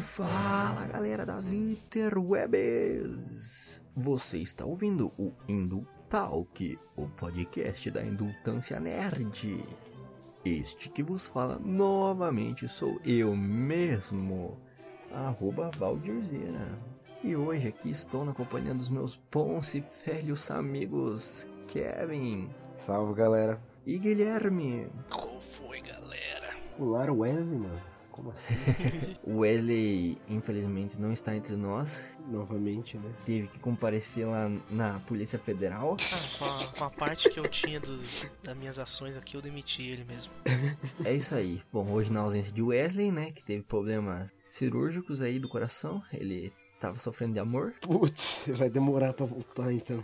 Fala galera das interwebs! Você está ouvindo o Indul Talk, o podcast da Indultância Nerd. Este que vos fala novamente sou eu mesmo, arroba Valdirzeira. E hoje aqui estou na companhia dos meus bons e velhos amigos Kevin Salve galera. e Guilherme. Qual foi, galera? O Lara Wesley, mano. Como assim? O Wesley, infelizmente, não está entre nós. Novamente, né? Teve que comparecer lá na Polícia Federal. Ah, com, a, com a parte que eu tinha do- das minhas ações aqui, eu demiti ele mesmo. É isso aí. Bom, hoje na ausência de Wesley, né, que teve problemas cirúrgicos aí do coração, ele tava sofrendo de amor. Putz, vai demorar pra voltar então.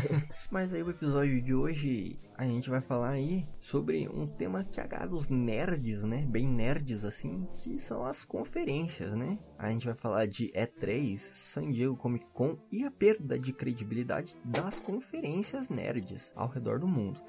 Mas aí o episódio de hoje a gente vai falar aí sobre um tema que agrada os nerds, né, bem nerds assim, que são as conferências, né. A gente vai falar de E3, San Diego Comic Con e a perda de credibilidade das conferências nerds ao redor do mundo.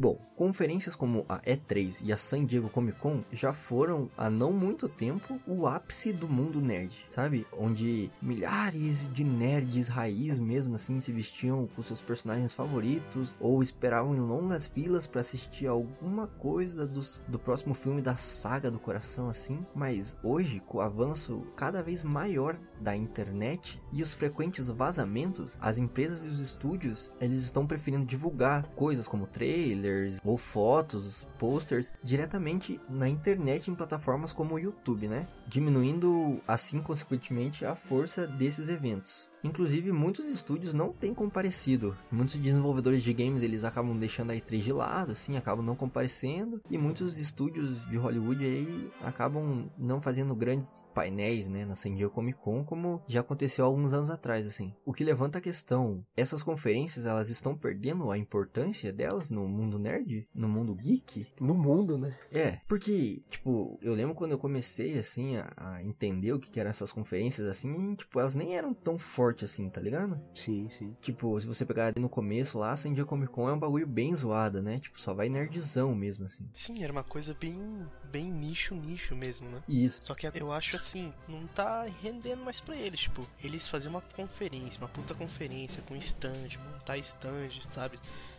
Bom, conferências como a E3 e a San Diego Comic Con já foram há não muito tempo o ápice do mundo nerd, sabe? Onde milhares de nerds raiz mesmo assim se vestiam com seus personagens favoritos ou esperavam em longas filas para assistir alguma coisa dos- do próximo filme da saga do coração assim. Mas hoje, com o avanço cada vez maior da internet e os frequentes vazamentos, as empresas e os estúdios eles estão preferindo divulgar coisas como trailers ou fotos, posters diretamente na internet em plataformas como o YouTube, né? Diminuindo assim consequentemente a força desses eventos. Inclusive, muitos estúdios não têm comparecido. Muitos desenvolvedores de games eles acabam deixando a E3 de lado, assim, acabam não comparecendo. E muitos estúdios de Hollywood aí acabam não fazendo grandes painéis, né, na San Diego Comic Con, como já aconteceu há alguns anos atrás, assim. O que levanta a questão: essas conferências elas estão perdendo a importância delas no mundo nerd, no mundo geek? No mundo, né? É, porque, tipo, eu lembro quando eu comecei, assim, a, a entender o que, que eram essas conferências, assim, e, tipo, elas nem eram tão fortes assim, tá ligado? Sim, sim. Tipo, se você pegar ali no começo lá, San Diego Comic Con é um bagulho bem zoado, né? Tipo, só vai nerdzão mesmo, assim. Sim, era uma coisa bem, bem nicho, nicho mesmo, né? Isso. Só que eu acho assim, não tá rendendo mais pra eles, tipo, eles faziam uma conferência, uma puta conferência com stand, montar stand, sabe?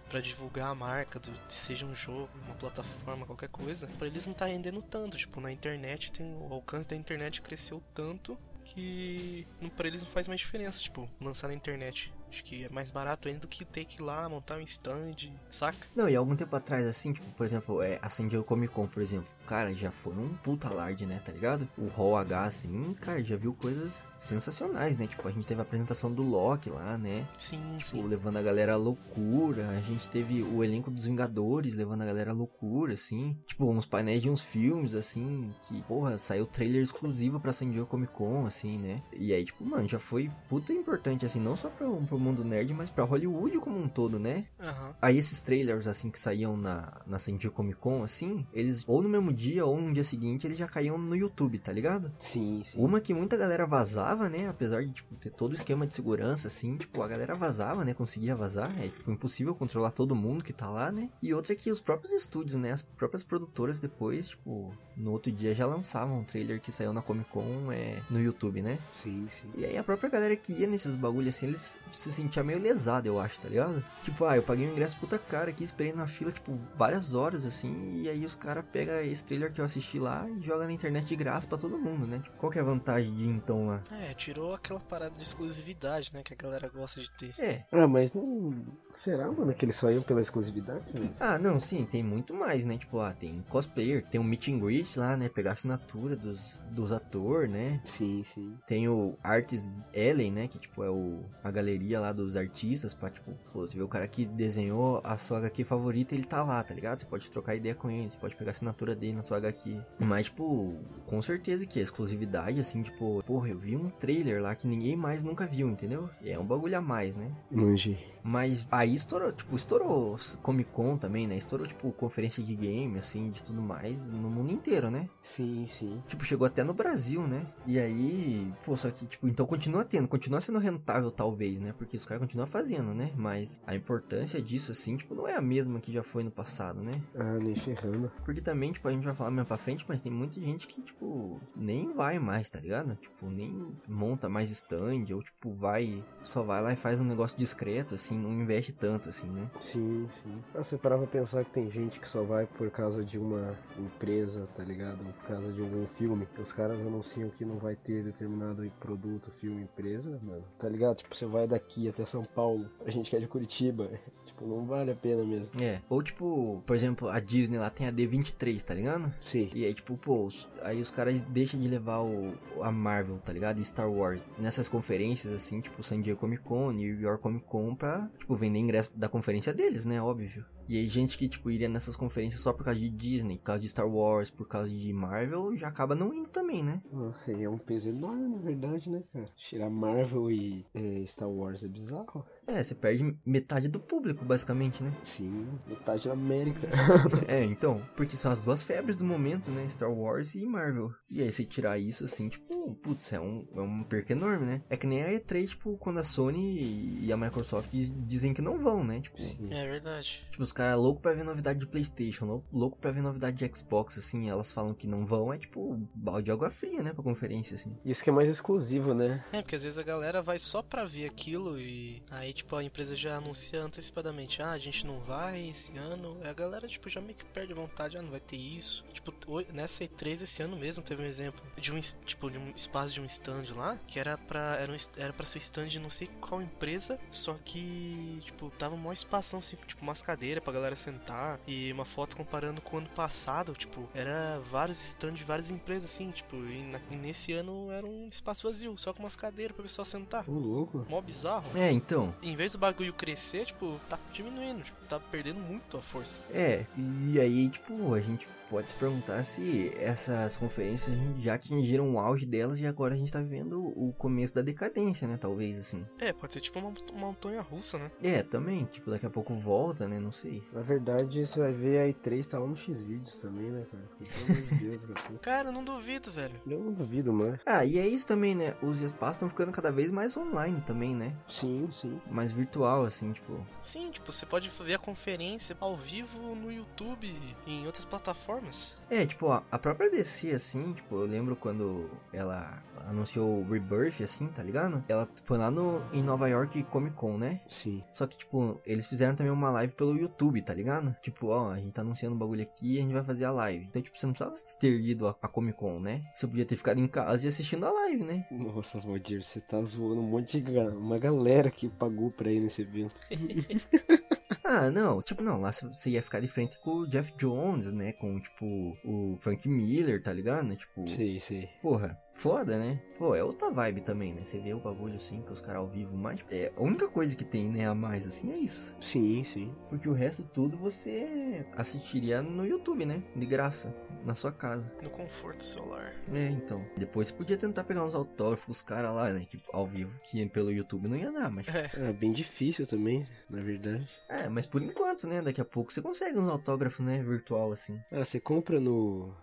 Pra divulgar a marca, do, seja um jogo, uma plataforma, qualquer coisa. Pra eles não tá rendendo tanto, tipo, na internet tem o alcance da internet cresceu tanto que pra eles não faz mais diferença, tipo, lançar na internet. Acho que é mais barato ainda do que ter que ir lá montar um stand, saca? Não, e algum tempo atrás, assim, tipo, por exemplo, é, a San Diego Comic Con, por exemplo, cara, já foi um puta alarde, né, tá ligado? O Hall H, assim, cara, já viu coisas sensacionais, né? Tipo, a gente teve a apresentação do Loki lá, né? Sim, Tipo, sim. levando a galera à loucura. A gente teve o elenco dos Vingadores levando a galera à loucura, assim. Tipo, uns painéis de uns filmes, assim, que, porra, saiu trailer exclusivo pra San Diego Comic Con, assim, né? E aí, tipo, mano, já foi puta importante, assim, não só pro, pro mundo nerd, mas pra Hollywood como um todo, né? Aham. Aí esses trailers, assim, que saíam na, na San Diego Comic Con, assim, eles, ou no mesmo dia, ou no dia seguinte, eles já caíam no YouTube, tá ligado? Sim, sim. Uma que muita galera vazava, né? Apesar de, tipo, ter todo o esquema de segurança, assim, tipo, a galera vazava, né? Conseguia vazar. É, tipo, impossível controlar todo mundo que tá lá, né? E outra é que os próprios estúdios, né? As próprias produtoras depois, tipo, no outro dia já lançavam um trailer que saiu na Comic Con é, no YouTube, né? Sim, sim. E aí a própria galera que ia nesses bagulho assim, eles se sentiam meio lesado, eu acho, tá ligado? Tipo, ah, eu paguei um ingresso puta cara aqui, esperei na fila, tipo, várias horas, assim, e aí os caras pegam esse trailer que eu assisti lá e joga na internet de graça pra todo mundo, né? Tipo, qual que é a vantagem de ir então lá? É, tirou aquela parada de exclusividade, né? Que a galera gosta de ter. É. Ah, mas não. Será, mano, que eles só iam pela exclusividade, velho? Ah, não, sim, tem muito mais, né? Tipo, ah, tem cosplayer, tem um meet and greet lá, né? Pegar a assinatura dos, dos atores, né? Sim, sim. Tem o Artist Ellen, né? Que, tipo, é o, a galeria lá dos artistas pra, tipo, pô, você vê o cara que desenhou a sua HQ favorita, ele tá lá, tá ligado? Você pode trocar ideia com ele, você pode pegar a assinatura dele na sua HQ. Mas, tipo, com certeza que a exclusividade, assim, tipo, porra, eu vi um trailer lá que ninguém mais nunca viu, entendeu? E é um bagulho a mais, né? Manji. Mas aí estourou, tipo, estourou Comic Con também, né? Estourou, tipo, conferência de game, assim, de tudo mais, no mundo inteiro, né? Sim, sim. Tipo, chegou até no Brasil, né? E aí, pô, só que, tipo, então continua tendo, continua sendo rentável, talvez, né? Porque os caras continuam fazendo, né? Mas a importância disso, assim, tipo, não é a mesma que já foi no passado, né? Ah, nem ferrando. Porque também, tipo, a gente vai falar mais pra frente, mas tem muita gente que, tipo, nem vai mais, tá ligado? Tipo, nem monta mais stand, ou, tipo, vai, só vai lá e faz um negócio discreto, assim, não investe tanto, assim, né? Sim, sim. Ah, você parava pra pensar que tem gente que só vai por causa de uma empresa, tá ligado? Ou por causa de algum filme. Os caras anunciam que não vai ter determinado produto, filme, empresa, mano. Tá ligado? Tipo, você vai daqui até São Paulo, a gente que é de Curitiba. tipo, não vale a pena mesmo. É, ou tipo, por exemplo, a Disney lá tem a D23, tá ligado? Sim. E aí, tipo, pô, aí os caras deixam de levar o, a Marvel, tá ligado? E Star Wars nessas conferências, assim, tipo, San Diego Comic Con, New York Comic Con, pra, tipo, vender ingresso da conferência deles, né? Óbvio. E aí, gente que, tipo, iria nessas conferências só por causa de Disney, por causa de Star Wars, por causa de Marvel, já acaba não indo também, né? Nossa, e é um peso enorme, na verdade, né, cara? Tirar Marvel e eh, Star Wars é bizarro. É, você perde metade do público, basicamente, né? Sim, metade da América. É, então, porque são as duas febres do momento, né? Star Wars e Marvel. E aí, você tirar isso assim, tipo, putz, é um, é um perca enorme, né? É que nem a E3, tipo, quando a Sony e a Microsoft diz- dizem que não vão, né? Tipo, Sim. É verdade. tipo os caras loucos pra ver novidade de PlayStation, lou- louco pra ver novidade de Xbox, assim, elas falam que não vão, é tipo, balde de água fria, né? Pra conferência, assim. Isso que é mais exclusivo, né? É, porque às vezes a galera vai só pra ver aquilo e aí, tipo, a empresa já anuncia antecipadamente, ah, a gente não vai esse ano. E a galera, tipo, já meio que perde a vontade, ah, não vai ter isso. Tipo, nessa E3 esse ano mesmo teve um exemplo de um, tipo, de um espaço de um stand lá, que era pra, era, um, era pra ser stand de não sei qual empresa, só que, tipo, tava um maior espação, assim, tipo, umas cadeiras pra galera sentar e uma foto comparando com o ano passado, tipo, era vários stands de várias empresas, assim, tipo, e, na- e nesse ano era um espaço vazio, só com umas cadeiras pra pessoal sentar. Ô, louco. Mó bizarro. É, então, Em vez do bagulho crescer, tipo, tá diminuindo, tipo, tá perdendo muito a força. É, e aí, tipo, a gente pode se perguntar se essas conferências já atingiram o auge delas e agora a gente tá vivendo o começo da decadência, né? Talvez, assim. É, pode ser tipo uma, uma montanha russa, né? É, também, tipo, daqui a pouco volta, né? Não sei. Na verdade, você vai ver a E3 tá lá no X-Vídeos também, né, cara? Pelo amor de Deus, cara. Cara, eu não duvido, velho. Eu não duvido mais. Ah, e é isso também, né? Os espaços estão ficando cada vez mais online também, né? Sim, sim. Mais virtual, assim, tipo. Sim, tipo, você pode ver a conferência ao vivo no YouTube e em outras plataformas. É, tipo, a, a própria DC, assim, tipo, eu lembro quando ela anunciou o Rebirth, assim, tá ligado? Ela foi lá no, em Nova York Comic Con, né? Sim. Só que, tipo, eles fizeram também uma live pelo YouTube, tá ligado? Tipo, ó, a gente tá anunciando um bagulho aqui e a gente vai fazer a live. Então, tipo, você não precisava ter ido a, a Comic Con, né? Você podia ter ficado em casa e assistindo a live, né? Nossa, Valdir, você tá zoando um monte de ga- uma galera que pagou pra ir nesse evento. Ah, não, tipo, não, lá você ia ficar de frente com o Jeff Jones, né? Com, tipo, o Frank Miller, tá ligado? Tipo, Sei, sei. porra, foda, né? Pô, é outra vibe também, né? Você vê o bagulho assim, com os caras ao vivo, mas é, a única coisa que tem, né, a mais, assim, é isso. Sim, sim. Porque o resto tudo você assistiria no YouTube, né? De graça, na sua casa. No conforto celular. É, então. Depois você podia tentar pegar uns autógrafos com os caras lá, né? Que, ao vivo, que pelo YouTube não ia dar, mas. É bem difícil também, na verdade. É, mas por enquanto, né? Daqui a pouco você consegue uns autógrafos, né? Virtual, assim. Ah, você compra no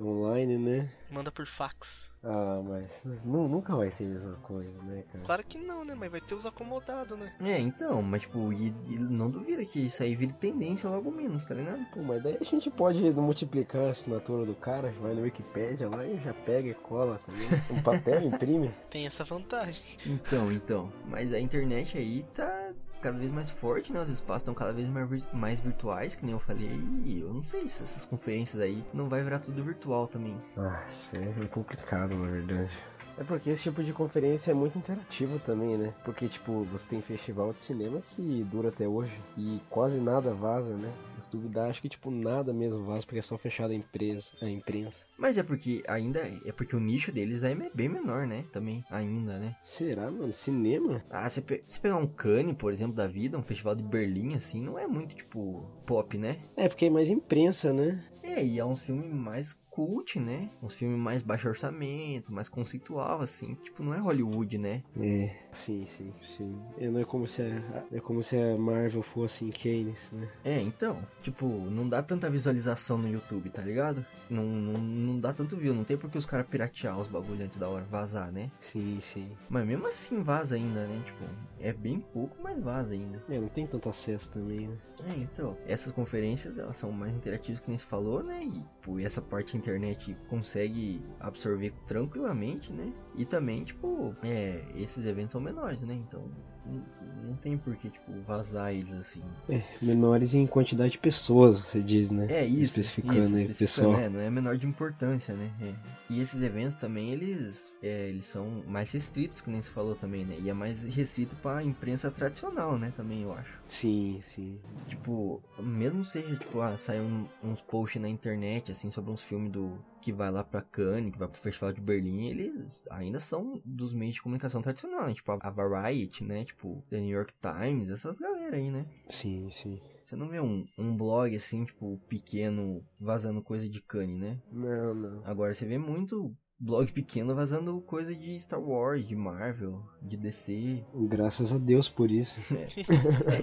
online, né? Manda por fax. Ah, mas nu- nunca vai ser a mesma coisa, né, cara? Claro que não, né? Mas vai ter os acomodados, né? É, então, mas tipo, e, e não duvida que isso aí vire tendência logo menos, tá ligado? Pô, mas daí a gente pode multiplicar a assinatura do cara, vai no Wikipedia lá e já pega e cola também. Um papel, imprime. Tem essa vantagem. Então, então. Mas a internet aí tá cada vez mais forte, né? Os espaços estão cada vez mais, vir- mais virtuais, que nem eu falei. E eu não sei se essas conferências aí não vai virar tudo virtual também. Nossa, é complicado, na verdade. É porque esse tipo de conferência é muito interativo também, né? Porque, tipo, você tem festival de cinema que dura até hoje e quase nada vaza, né? Se duvidar, acho que, tipo, nada mesmo vaza porque é só fechado a empresa, a imprensa. Mas é porque ainda. É porque o nicho deles é bem menor, né? Também, ainda, né? Será, mano? Cinema? Ah, se pe- pegar um Cannes, por exemplo, da vida, um festival de Berlim, assim, não é muito, tipo, pop, né? É, porque é mais imprensa, né? É, e é um filme mais cult, né? Uns filmes mais baixo orçamento, mais conceitual, assim. Tipo, não é Hollywood, né? É, sim, sim, sim. É, não é como se a, é como se a Marvel fosse em Keynes, né? É, então, tipo, não dá tanta visualização no YouTube, tá ligado? Não, não, não dá tanto view, não tem por que os caras piratear os bagulho antes da hora, vazar, né? Sim, sim. Mas mesmo assim vaza ainda, né? Tipo, é bem pouco, mas vaza ainda. É, não tem tanto acesso também, né? É, então, essas conferências, elas são mais interativas que nem se falou, né? E, pô, essa parte a internet consegue absorver tranquilamente, né? E também, tipo, é, esses eventos são menores, né? Então, não, tem por que, tipo, vazar eles assim. É, menores em quantidade de pessoas, você diz, né? É isso. Especificando isso, aí, especificando, pessoal. é, não é menor de importância, né? É. E esses eventos também, eles, é, eles são mais restritos, que nem se falou também, né? E é mais restrito pra imprensa tradicional, né? Também, eu acho. Sim, sim. Tipo, mesmo seja, tipo, ah, sai um- uns posts na internet, assim, sobre uns filmes do... Que vai lá pra Cannes, que vai pro Festival de Berlim, eles ainda são dos meios de comunicação tradicional, né? Tipo, a Variety, né? Tipo, The New York Times, essas galera aí, né? Sim, sim. Você não vê um, um blog, assim, tipo, pequeno, vazando coisa de Cannes, né? Não, não. Agora você vê muito blog pequeno vazando coisa de Star Wars, de Marvel, de DC. Graças a Deus por isso.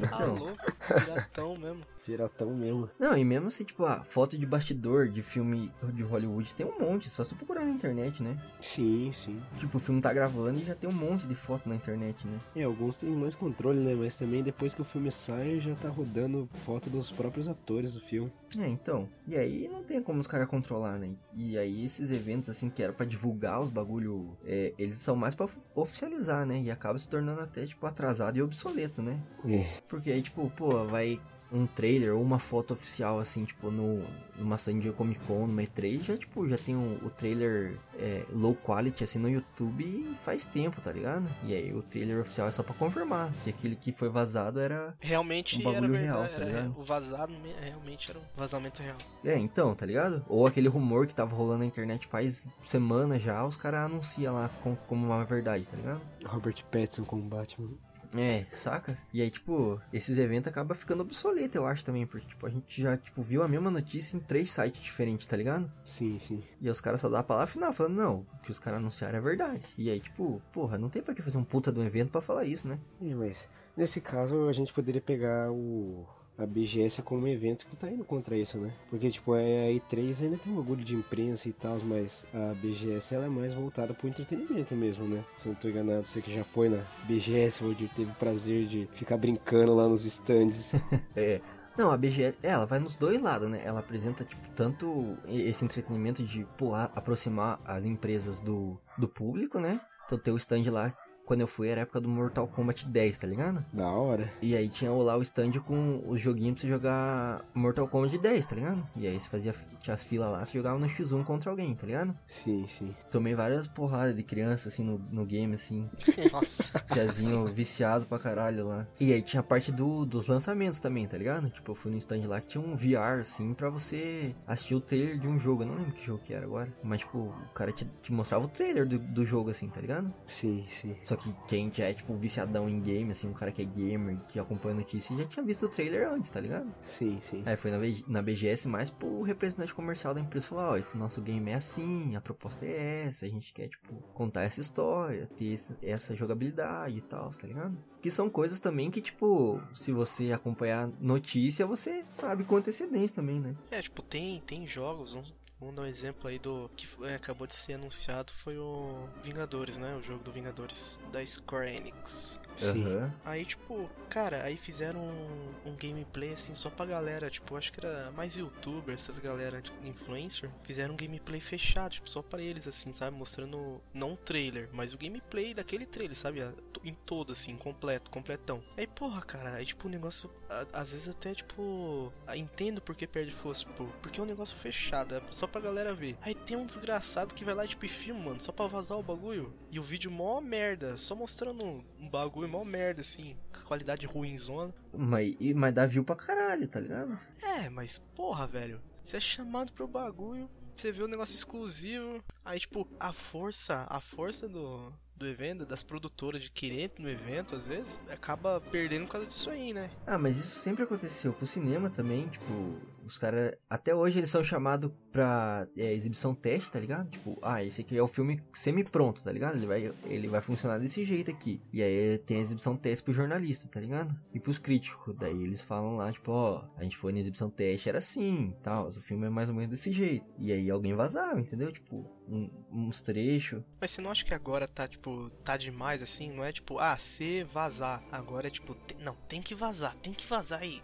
Tá então. louco, piratão mesmo. Piratão mesmo. Não, e mesmo se, tipo, a foto de bastidor de filme de Hollywood tem um monte, só se procurar na internet, né? Sim, sim. Tipo, o filme tá gravando e já tem um monte de foto na internet, né? É, alguns têm mais controle, né? Mas também depois que o filme sai, já tá rodando foto dos próprios atores do filme. É, então. E aí não tem como os caras controlar, né? E aí esses eventos, assim, que era pra divulgar os bagulho, é, eles são mais pra oficializar, né? E acaba se tornando até, tipo, atrasado e obsoleto, né? É. Porque aí, tipo, pô, vai um trailer ou uma foto oficial, assim, tipo, no, numa San Diego Comic Con, numa E3, já, tipo, já tem o, o trailer é, low quality, assim, no YouTube faz tempo, tá ligado? E aí o trailer oficial é só pra confirmar que aquele que foi vazado era... Realmente Um era bagulho verdade. real, tá era- ligado? o vazado me- realmente era um vazamento real. É, então, tá ligado? Ou aquele rumor que tava rolando na internet faz semanas já, os caras anunciam lá com- como uma verdade, tá ligado? Robert Pattinson com o Batman. É, saca? E aí, tipo, esses eventos acabam ficando obsoletos, eu acho também, porque, tipo, a gente já, tipo, viu a mesma notícia em três sites diferentes, tá ligado? Sim, sim. E aí os caras só dão a palavra final, falando, não, o que os caras anunciaram é verdade. E aí, tipo, porra, não tem pra que fazer um puta de um evento pra falar isso, né? É, mas nesse caso a gente poderia pegar o a BGS como um evento que tá indo contra isso, né? Porque tipo, é, a E3 ainda tem um orgulho de imprensa e tal, mas a BGS ela é mais voltada pro entretenimento mesmo, né? Se eu não tô enganado, você que já foi na BGS, onde teve o prazer de ficar brincando lá nos stands. É. Não, a BGS, é, ela vai nos dois lados, né? Ela apresenta, tipo, tanto esse entretenimento de, pô, a- aproximar as empresas do, do público, né? Então tem o stand lá, quando eu fui, era a época do Mortal Kombat 10, tá ligado? da hora. E aí tinha lá o stand com os joguinhos pra você jogar Mortal Kombat 10, tá ligado? E aí você fazia, tinha as filas lá, você jogava no X1 contra alguém, tá ligado? Sim, sim. Tomei várias porradas de criança, assim, no, no game, assim. Nossa. Piazinho viciado pra caralho lá. E aí tinha a parte do, dos lançamentos também, tá ligado? Tipo, eu fui no stand lá que tinha um VR, assim, pra você assistir o trailer de um jogo. Eu não lembro que jogo que era agora. Mas, tipo, o cara te, te mostrava o trailer do, do jogo, assim, tá ligado? Sim, sim. Só que quem já é, tipo, viciadão em game, assim, um cara que é gamer, que acompanha notícias, já tinha visto o trailer antes, tá ligado? Sim, sim. Aí foi na, na BGS mais pro representante comercial da empresa falar, ó, esse nosso game é assim, a proposta é essa, a gente quer, tipo, contar essa história, ter esse- essa jogabilidade e tal, tá ligado? Que são coisas também que, tipo, se você acompanhar notícia, você sabe com antecedência também, né? É, tipo, tem, tem jogos, vamos dar um exemplo aí do que é, acabou de ser anunciado foi o Vingadores, né? O jogo do Vingadores da Square Enix. Sim. Aí, tipo, cara, aí fizeram um, um gameplay assim só pra galera, tipo, acho que era mais youtuber, essas galera de influencer, fizeram um gameplay fechado, tipo, só pra eles, assim, sabe? Mostrando, não um trailer, mas o gameplay daquele trailer, sabe? Em todo, assim, completo, completão. Aí, porra, cara, aí, tipo, o negócio, a- às vezes até, tipo, entendo por que perde força, tipo, porque é um negócio fechado, é só pra galera ver. Aí tem um desgraçado que vai lá, tipo, e filma, mano, só pra vazar o bagulho. E o vídeo mó merda, só mostrando um bagulho mó merda, assim, com qualidade ruimzona. Mas, mas dá view pra caralho, tá ligado? É, mas porra, velho, você é chamado pro bagulho, você vê o negócio exclusivo, aí tipo, a força, a força do, do evento, das produtoras de querer no evento, às vezes, acaba perdendo por causa disso aí, né? Ah, mas isso sempre aconteceu. Pro cinema também, tipo, os caras. Até hoje eles são chamados pra é, exibição teste, tá ligado? Tipo, ah, esse aqui é o filme semi-pronto, tá ligado? Ele vai, ele vai funcionar desse jeito aqui. E aí tem a exibição teste pro jornalista, tá ligado? E pros críticos. Daí eles falam lá, tipo, ó, a gente foi na exibição teste, era assim, tal. O filme é mais ou menos desse jeito. E aí alguém vazava, entendeu? Tipo, um- uns trechos. Mas você não acha que agora tá, tipo, tá demais assim? Não é tipo, ah, se vazar. Agora é tipo, tem- não, tem que vazar, tem que vazar aí.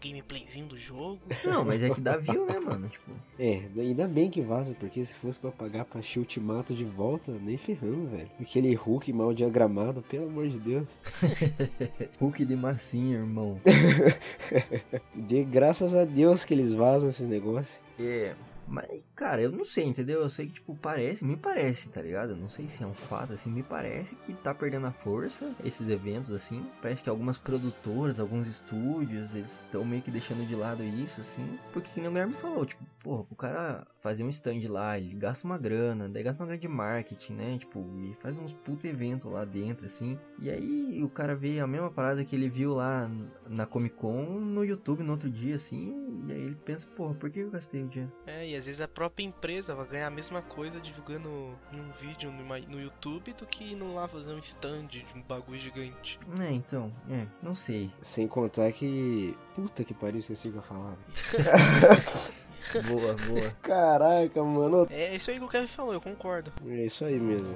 Gameplayzinho do jogo. Não, mas é que dá view, né, mano? Tipo, É, ainda bem que vaza, porque se fosse pra pagar pra assistir Ultimato de volta, nem ferrando, velho. Aquele Hulk mal diagramado, pelo amor de Deus. Hulk de massinha, irmão. De graças a Deus que eles vazam esses negócios. É, mas, cara, eu não sei, entendeu? Eu sei que, tipo, parece, me parece, tá ligado? Eu não sei se é um fato, assim, me parece que tá perdendo a força esses eventos, assim. Parece que algumas produtoras, alguns estúdios, eles estão meio que deixando de lado isso, assim. Porque, que nem o Guilherme falou, tipo, porra, o cara fazer um stand lá, ele gasta uma grana, daí gasta uma grana de marketing, né? Tipo, e faz uns puta evento lá dentro, assim. E aí o cara vê a mesma parada que ele viu lá na Comic Con no YouTube no outro dia, assim. E aí ele pensa, porra, por que eu gastei o dinheiro? É, e às vezes a própria empresa vai ganhar a mesma coisa divulgando um vídeo no, no YouTube do que indo lá fazer um stand de um bagulho gigante. É, então, é, não sei. Sem contar que. Puta que pariu, esqueci o que eu falar. Boa, boa. Caraca, mano. É isso aí que o Kevin falou, eu concordo. É isso aí mesmo.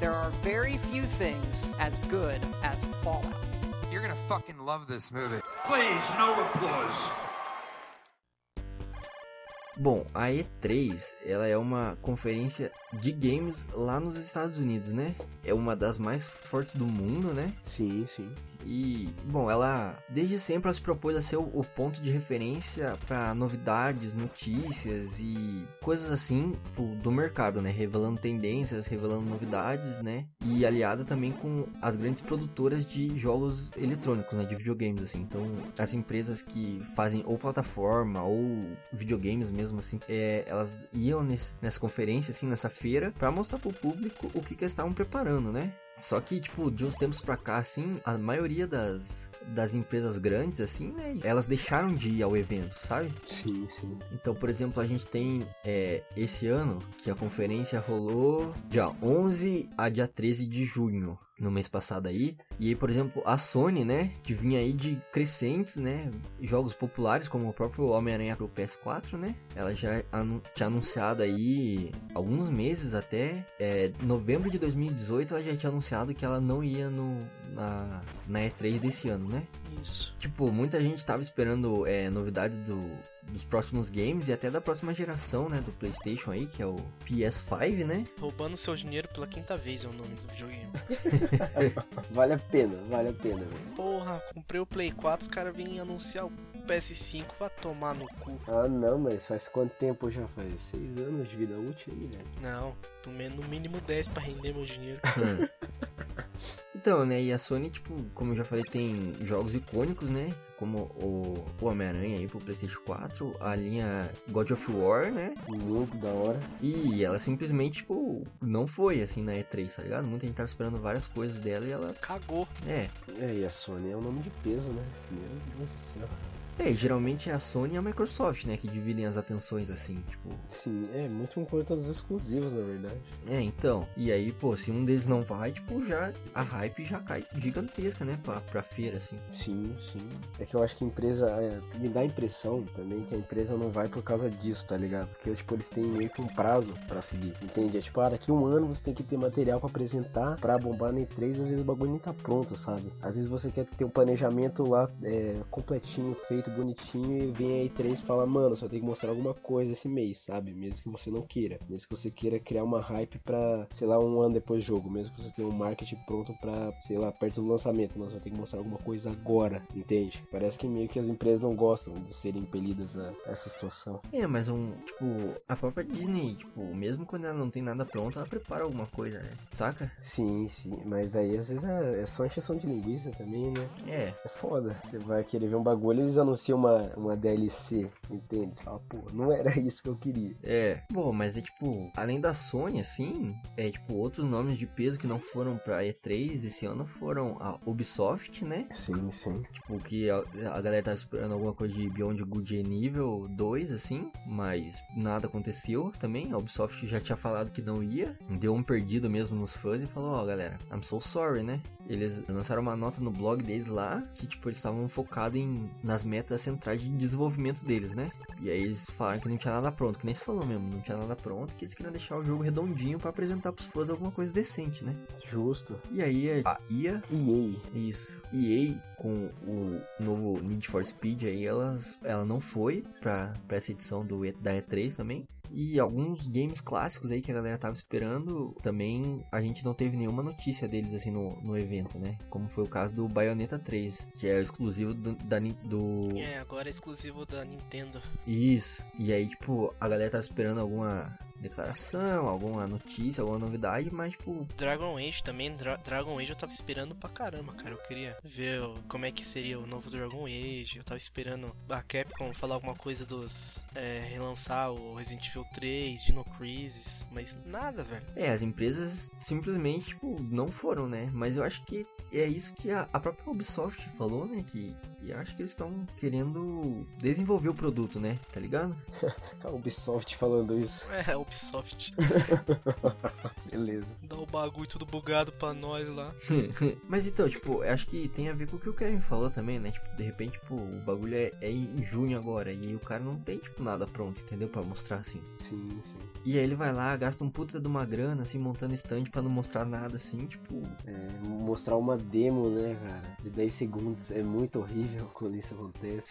There are very few things as good as Fallout. You're gonna fucking love this movie. Bom, a E3, ela é uma conferência de games lá nos Estados Unidos, né? É uma das mais fortes do mundo, né? Sim, sim. E, bom, ela desde sempre ela se propôs a ser o, o ponto de referência para novidades, notícias e coisas assim tipo, do mercado, né? Revelando tendências, revelando novidades, né? E aliada também com as grandes produtoras de jogos eletrônicos, né? De videogames, assim. Então, as empresas que fazem ou plataforma ou videogames mesmo, assim, é, elas iam nesse- nessa conferência, assim, nessa feira, para mostrar pro público o que, que estavam preparando, né? Só que, tipo, de uns tempos pra cá, assim, a maioria das, das empresas grandes, assim, né? Elas deixaram de ir ao evento, sabe? Sim, sim. Então, por exemplo, a gente tem é, esse ano que a conferência rolou dia 11 a dia 13 de junho, no mês passado aí. E aí, por exemplo, a Sony, né, que vinha aí de crescentes, né, jogos populares como o próprio Homem-Aranha pro PS4, né? Ela já anu tinha anunciado aí alguns meses até, é, novembro de 2018, ela já tinha anunciado que ela não ia no na, na E3 desse ano, né? Isso. Tipo, muita gente tava esperando é, novidades do, dos próximos games e até da próxima geração, né? Do PlayStation aí, que é o PS5, né? Roubando seu dinheiro pela quinta vez é o nome do videogame. Vale a pena, vale a pena, velho. Porra, comprei o Play 4, os caras vêm anunciar o PS5, vai tomar no cu. Ah, não, mas faz quanto tempo já? Faz seis anos de vida útil aí, velho. Não, no mínimo 10 pra render meu dinheiro. Então, né? E a Sony, tipo, como eu já falei, tem jogos icônicos, né? Como o, o Homem-Aranha aí pro PlayStation 4, a linha God of War, né? Muito da hora. E ela simplesmente, tipo, não foi assim na E3, tá ligado? Muita gente tava esperando várias coisas dela e ela, Cagou. é, É, e a Sony é um nome de peso, né? Meu Deus do céu. É, geralmente é a Sony e a Microsoft, né, que dividem as atenções assim, tipo. Sim, é muito importante os exclusivos, na verdade. É, então. E aí, pô, se um deles não vai, tipo, já a hype já cai gigantesca, né, pra, pra feira, assim. Sim, sim. É que eu acho que a empresa. é, me dá a impressão também que a empresa não vai por causa disso, tá ligado? Porque, tipo, eles têm meio que um prazo pra seguir. Entende? É tipo, ah, daqui um ano você tem que ter material pra apresentar pra bombar na E3, às vezes o bagulho nem tá pronto, sabe? Às vezes você quer ter um planejamento lá é, completinho, feito, bonitinho, e vem a E3 e fala, mano, vai ter que mostrar alguma coisa esse mês, sabe? Mesmo que você não queira. Mesmo que você queira criar uma hype pra, sei lá, um ano depois do jogo. Mesmo que você tenha um marketing pronto pra, sei lá, perto do lançamento. Mas vai ter que mostrar alguma coisa agora, entende? Parece que meio que as empresas não gostam de serem impelidas a essa situação. É, mas um, tipo, a própria Disney, tipo, mesmo quando ela não tem nada pronto, ela prepara alguma coisa, né? Saca? Sim, sim. Mas daí às vezes é, é só encheção de linguiça também, né? É. É foda. Você vai querer ver um bagulho, eles anunciam uma, uma DLC, entende? Você fala, pô, não era isso que eu queria. É. Bom, mas é tipo, além da Sony, assim, é tipo, outros nomes de peso que não foram pra E3 esse ano foram a Ubisoft, né? Sim, sim. Tipo, que a, a galera tava esperando alguma coisa de Beyond Good nível 2, assim, mas nada aconteceu também. A Ubisoft já tinha falado que não ia, deu um perdido mesmo nos fãs e falou: Ó, galera, I'm so sorry, né? Eles lançaram uma nota no blog deles lá que, tipo, eles estavam focados em, nas metas centrais de desenvolvimento deles, né? E aí eles falaram que não tinha nada pronto, que nem se falou mesmo, não tinha nada pronto, que eles queriam deixar o jogo redondinho pra apresentar pros fãs alguma coisa decente, né? Justo. E aí a IA EA. isso. EA com o novo Need for Speed aí, elas, ela não foi pra, pra essa edição do, da E3 também. E alguns games clássicos aí que a galera tava esperando, também a gente não teve nenhuma notícia deles assim no, no evento, né? Como foi o caso do Bayonetta 3, que é exclusivo do, da, do É, agora é exclusivo da Nintendo. isso. E aí, tipo, a galera tava esperando alguma declaração, alguma notícia, alguma novidade, mas tipo, Dragon Age também, Dra- Dragon Age eu tava esperando pra caramba, cara. Eu queria ver o- como é que seria o novo Dragon Age. Eu tava esperando a Capcom falar alguma coisa dos. É, relançar o Resident Evil 3, Dino Crisis, mas nada, velho. É, as empresas simplesmente, tipo, não foram, né? Mas eu acho que é isso que a, a própria Ubisoft falou, né? Que e acho que eles estão querendo desenvolver o produto, né? Tá ligado? A Ubisoft falando isso. É, a Ubisoft. Beleza. Dá o bagulho tudo bugado pra nós lá. Mas então, tipo, acho que tem a ver com o que o Kevin falou também, né? Tipo, de repente, tipo, o bagulho é, é em junho agora e o cara não tem, tipo, nada pronto, entendeu? Pra mostrar assim. Sim, sim. E aí ele vai lá, gasta um puta de uma grana, assim, montando stand pra não mostrar nada, assim, tipo. É, mostrar uma demo, né, cara? De 10 segundos é muito horrível quando isso acontece.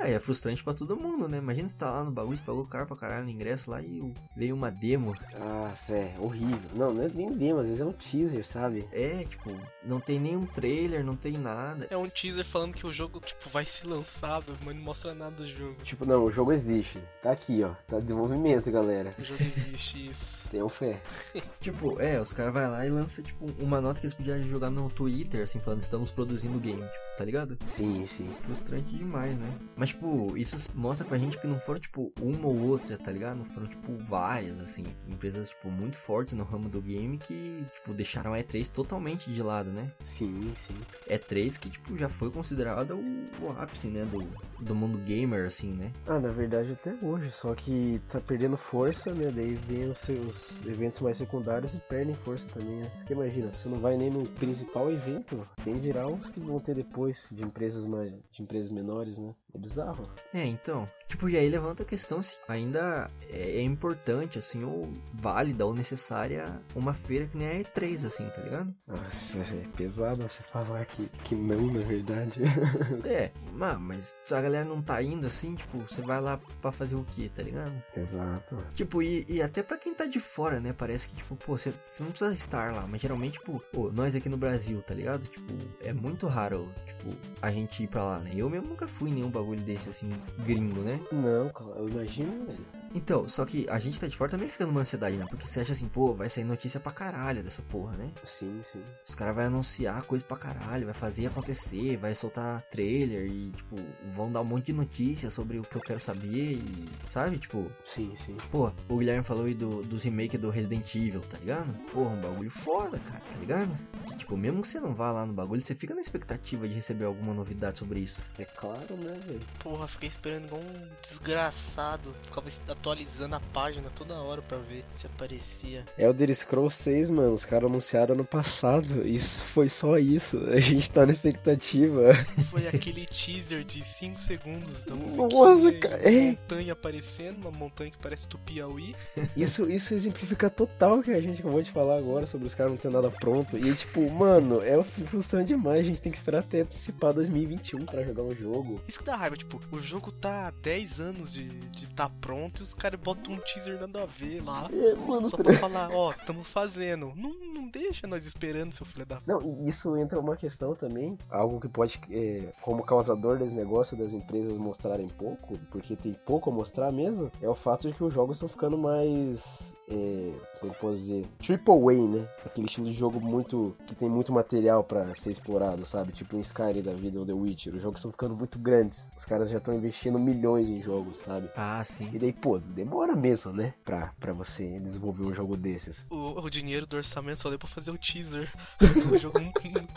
É, é frustrante pra todo mundo, né? Imagina você tá lá no bagulho, você pagou caro pra caralho no ingresso lá e veio uma demo. Nossa, é horrível. Não, não é nem demo, às vezes é um teaser, sabe? É, tipo, não tem nenhum trailer, não tem nada. É um teaser falando que o jogo, tipo, vai ser lançado, mas não mostra nada do jogo. Tipo, não, o jogo existe. Tá aqui, ó. Tá desenvolvimento, galera. O jogo existe, isso. Tenham fé. Tipo, é, os caras vai lá e lança, tipo, uma nota que eles podiam jogar no Twitter, assim, falando, estamos produzindo o game, tipo, tá ligado? Sim, sim. Frustrante demais, né? Mas, tipo, isso mostra pra gente que não foram, tipo, uma ou outra, tá ligado? Foram, tipo, várias, assim, empresas, tipo, muito fortes no ramo do game que, tipo, deixaram a E3 totalmente de lado, né? Sim, sim. E3 que, tipo, já foi considerada o, o ápice, né, do, do mundo gamer, assim, né? Ah, na verdade até hoje, só que tá perdendo força, né? Daí vem os seus eventos mais secundários e perdem força também, né? Porque imagina, você não vai nem no principal evento, quem dirá os que vão ter depois, de empresas mais, de empresas menores, né? É bizarro. É, então. Tipo, e aí levanta a questão se ainda é, é importante, assim, ou válida ou necessária uma feira que nem a E3, assim, tá ligado? Nossa, é pesado você falar que, que não, na verdade. É, ma- mas se a galera não tá indo assim, tipo, você vai lá pra fazer o quê, tá ligado? Exato. Tipo, e, e até pra quem tá de fora, né? Parece que, tipo, pô, você, você não precisa estar lá, mas geralmente, tipo, pô, nós aqui no Brasil, tá ligado? Tipo, é muito raro, tipo, a gente ir pra lá, né? Eu mesmo nunca fui em nenhum bagulho desse, assim, gringo, né? Não, cara, eu imagino, velho. Então, só que a gente tá de fora também fica numa ansiedade, né? Porque você acha assim, pô, vai sair notícia pra caralho dessa porra, né? Sim, sim. Os caras vão anunciar coisa pra caralho, vai fazer acontecer, vai soltar trailer e, tipo, vão dar um monte de notícias sobre o que eu quero saber e, sabe? Tipo, Sim, sim. pô, o Guilherme falou aí do, dos remakes do Resident Evil, tá ligado? Porra, um bagulho foda, cara, tá ligado? Que, tipo, mesmo que você não vá lá no bagulho, você fica na expectativa de receber alguma novidade sobre isso. É claro, né, velho? Porra, fiquei esperando igual um desgraçado. Ficava atualizando a página toda hora pra ver se aparecia. Elder Scrolls 6, mano, os caras anunciaram ano passado. Isso foi só isso. A gente tá na expectativa. Foi aquele teaser de 5 segundos da Nossa, cara, uma montanha aparecendo, uma montanha que parece do Piauí. Isso, isso exemplifica total o que a gente acabou de falar agora sobre os caras não ter nada pronto. E tipo, mano, é frustrante demais. A gente tem que esperar até antecipar 2021 pra jogar um jogo. Isso que dá raiva, tipo, o jogo tá há 10 anos de, de tá pronto os caras botam um teaser nada a ver lá. É, mano, Só pra falar, ó, tamo fazendo. Não, não deixa nós esperando, seu filho da. Não, e isso entra uma questão também, algo que pode, é, como causador desse negócio das empresas mostrarem pouco, porque tem pouco a mostrar mesmo, é o fato de que os jogos estão ficando mais. É, como eu posso dizer? Triple A, né? Aquele estilo de jogo muito. que tem muito material pra ser explorado, sabe? Tipo em Skyrim da vida ou The Witcher. Os jogos estão ficando muito grandes. Os caras já estão investindo milhões em jogos, sabe? Ah, sim. E daí, pô, demora mesmo, né? Pra, pra você desenvolver um jogo desses. O, o dinheiro do orçamento só deu pra fazer o teaser. o jogo não-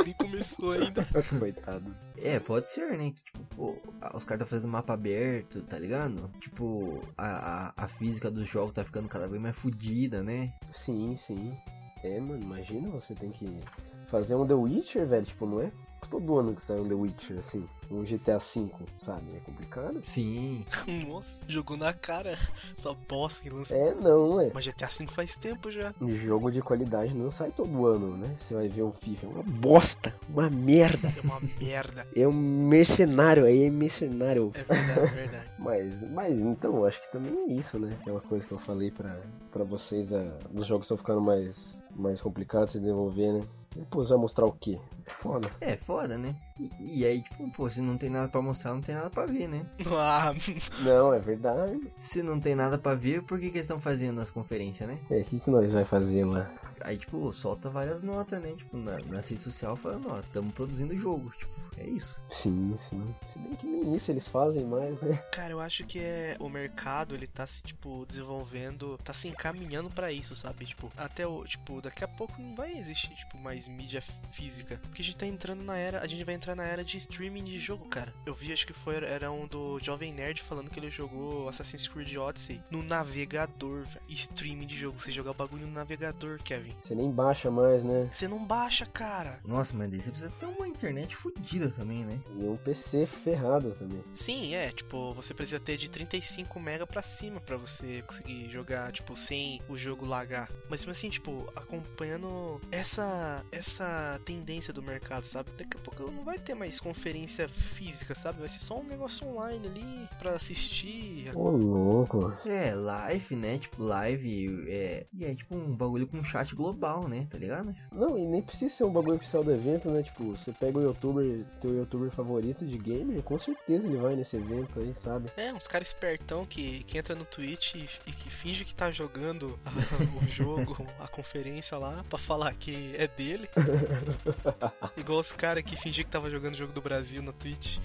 nem começou ainda. Coitados. É, pode ser, né? Que, tipo, pô, os caras tá fazendo mapa aberto, tá ligado? Tipo, a, a, a física dos jogos tá ficando cada vez mais fodida, né? Sim, sim. É, mano, imagina você tem que fazer um The Witcher, velho. Tipo, não é todo ano que sai um The Witcher, assim. Um GTA V, sabe? É complicado. Sim. Nossa, jogou na cara essa bosta que lançou. É, não, é. Mas GTA V faz tempo já. Um jogo de qualidade não sai todo ano, né? Você vai ver um FIFA, é uma bosta, uma merda. É uma merda. É um mercenário, aí é mercenário. É verdade, é verdade. Mas, mas então, acho que também é isso, né? Aquela coisa que eu falei pra, pra vocês da, dos jogos estão ficando mais, mais complicados de se desenvolver, né? E, pô, você vai mostrar o quê? É foda. É, foda, né? E, e aí, tipo, pô, se não tem nada pra mostrar, não tem nada pra ver, né? Ah, Não, é verdade. Se não tem nada pra ver, por que, que eles estão fazendo as conferências, né? É, o que, que nós vai fazer lá? Aí, tipo, solta várias notas, né? Tipo, na, na rede social falando, ó, estamos produzindo jogo. Tipo, é isso. Sim, sim. Se bem que nem isso eles fazem mais, né? cara, eu acho que é o mercado, ele tá se, tipo, desenvolvendo, tá se encaminhando pra isso, sabe? Tipo, até o, tipo, daqui a pouco não vai existir, tipo, mais mídia física. Porque a gente tá entrando na era, a gente vai entrar na era de streaming de jogo, cara. Eu vi, acho que foi, era um do Jovem Nerd falando que ele jogou Assassin's Creed Odyssey no navegador, velho. Streaming de jogo, você jogar o bagulho no navegador, Kevin. Você nem baixa mais, né? Você não baixa, cara. Nossa, mas daí você precisa ter uma internet fodida também, né? E um PC ferrado também. Sim, é, tipo, você precisa ter de 35 mega pra cima pra você conseguir jogar, tipo, sem o jogo lagar. Mas mesmo assim, tipo, acompanhando essa essa tendência do mercado, sabe? Daqui a pouco não vai ter mais conferência física, sabe? Vai ser só um negócio online ali pra assistir. Ô, louco. É, live, né? Tipo, live, é... E é tipo um bagulho com chat global, né? Tá ligado? Não, e nem precisa ser um bagulho oficial do evento, né? Tipo, você pega o youtuber, teu youtuber favorito de gamer, com certeza ele vai nesse evento aí, sabe? É, uns caras espertão que, que entra no Twitch e, e que finge que tá jogando o jogo, a conferência lá, pra falar que é dele. Igual os caras que fingiam que tava jogando o jogo do Brasil no Twitch.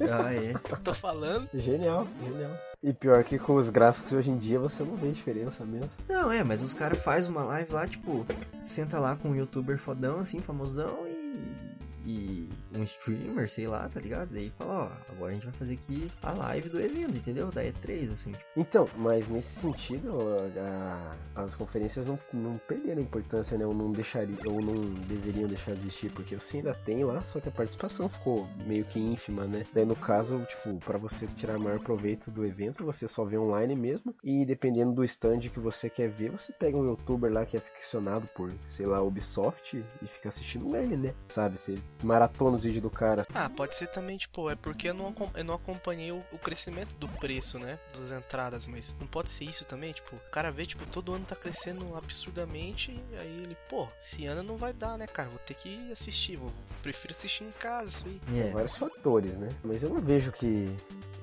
Ah, é. Tô falando. Genial, genial. E pior que com os gráficos hoje em dia você não vê diferença mesmo. Não, é, mas os caras fazem uma live lá, tipo, senta lá com um youtuber fodão, assim, famosão e. E um streamer, sei lá, tá ligado? Daí fala, ó, agora a gente vai fazer aqui a live do evento, entendeu? Da E3, assim. Tipo, Então, mas nesse sentido, a- as conferências não, não perderam importância, né? Ou não deixariam, ou não deveriam deixar de existir, porque você ainda tem lá, só que a participação ficou meio que ínfima, né? Daí no caso, tipo, pra você tirar maior proveito do evento, você só vê online mesmo, e dependendo do stand que você quer ver, você pega um youtuber lá que é ficcionado por, sei lá, Ubisoft e fica assistindo ele, né? Sabe? Você maratona os vídeos do cara. Ah, pode ser também, tipo, é porque eu não, eu não acompanhei o, o crescimento do preço, né? Das entradas, mas não pode ser isso também, tipo, o cara vê, tipo, todo ano tá crescendo absurdamente, e aí ele, pô, esse ano não vai dar, né, cara? Vou ter que assistir, vou, prefiro assistir em casa, isso aí. É. vários fatores, né? Mas eu não vejo que,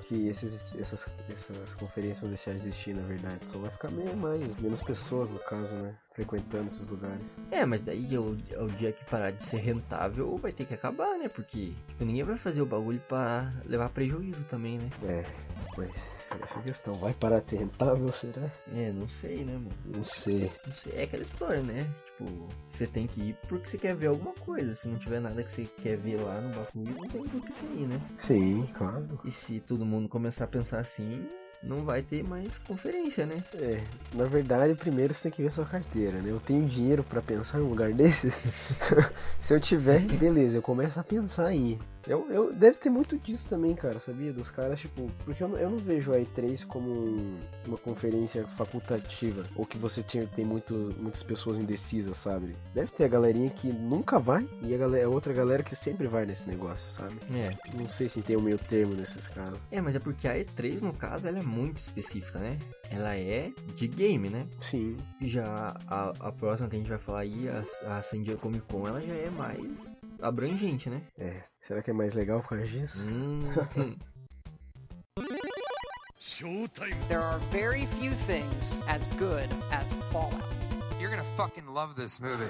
que esses, essas, essas conferências vão deixar de existir, na verdade. Só vai ficar meio mais, menos pessoas, no caso, né? Frequentando esses lugares. É, mas daí é o, é o dia que parar de ser rentável vai ter que acabar, né? Porque tipo, ninguém vai fazer o bagulho pra levar prejuízo também, né? É, mas essa questão, vai parar de ser rentável, será? É, não sei, né, mano? Não sei. Não sei, é aquela história, né? Tipo, você tem que ir porque você quer ver alguma coisa. Se não tiver nada que você quer ver lá no bagulho, não tem por que você ir, né? Sim, claro. E se todo mundo começar a pensar assim, não vai ter mais conferência, né? É, na verdade, primeiro você tem que ver sua carteira, né? Eu tenho dinheiro pra pensar em um lugar desses? Se eu tiver, beleza, eu começo a pensar ir. Eu, eu, deve ter muito disso também, cara, sabia? Dos caras, tipo, porque eu, não- eu não vejo a E3 como um- uma conferência facultativa, ou que você tinha, tem muito, muitas pessoas indecisas, sabe? Deve ter a galerinha que nunca vai e a, galera, outra galera que sempre vai nesse negócio, sabe? É. Não sei se tem um meio termo nesses casos. É, mas é porque a E3, no caso, ela é muito específica, né? Ela é de game, né? Sim. Já a, a próxima que a gente vai falar aí, a, a San Diego Comic Con, ela já é mais abrangente, né? É. Será que é mais legal por causa disso? Hum, There are very few things as good as Fallout. You're gonna fucking love this movie.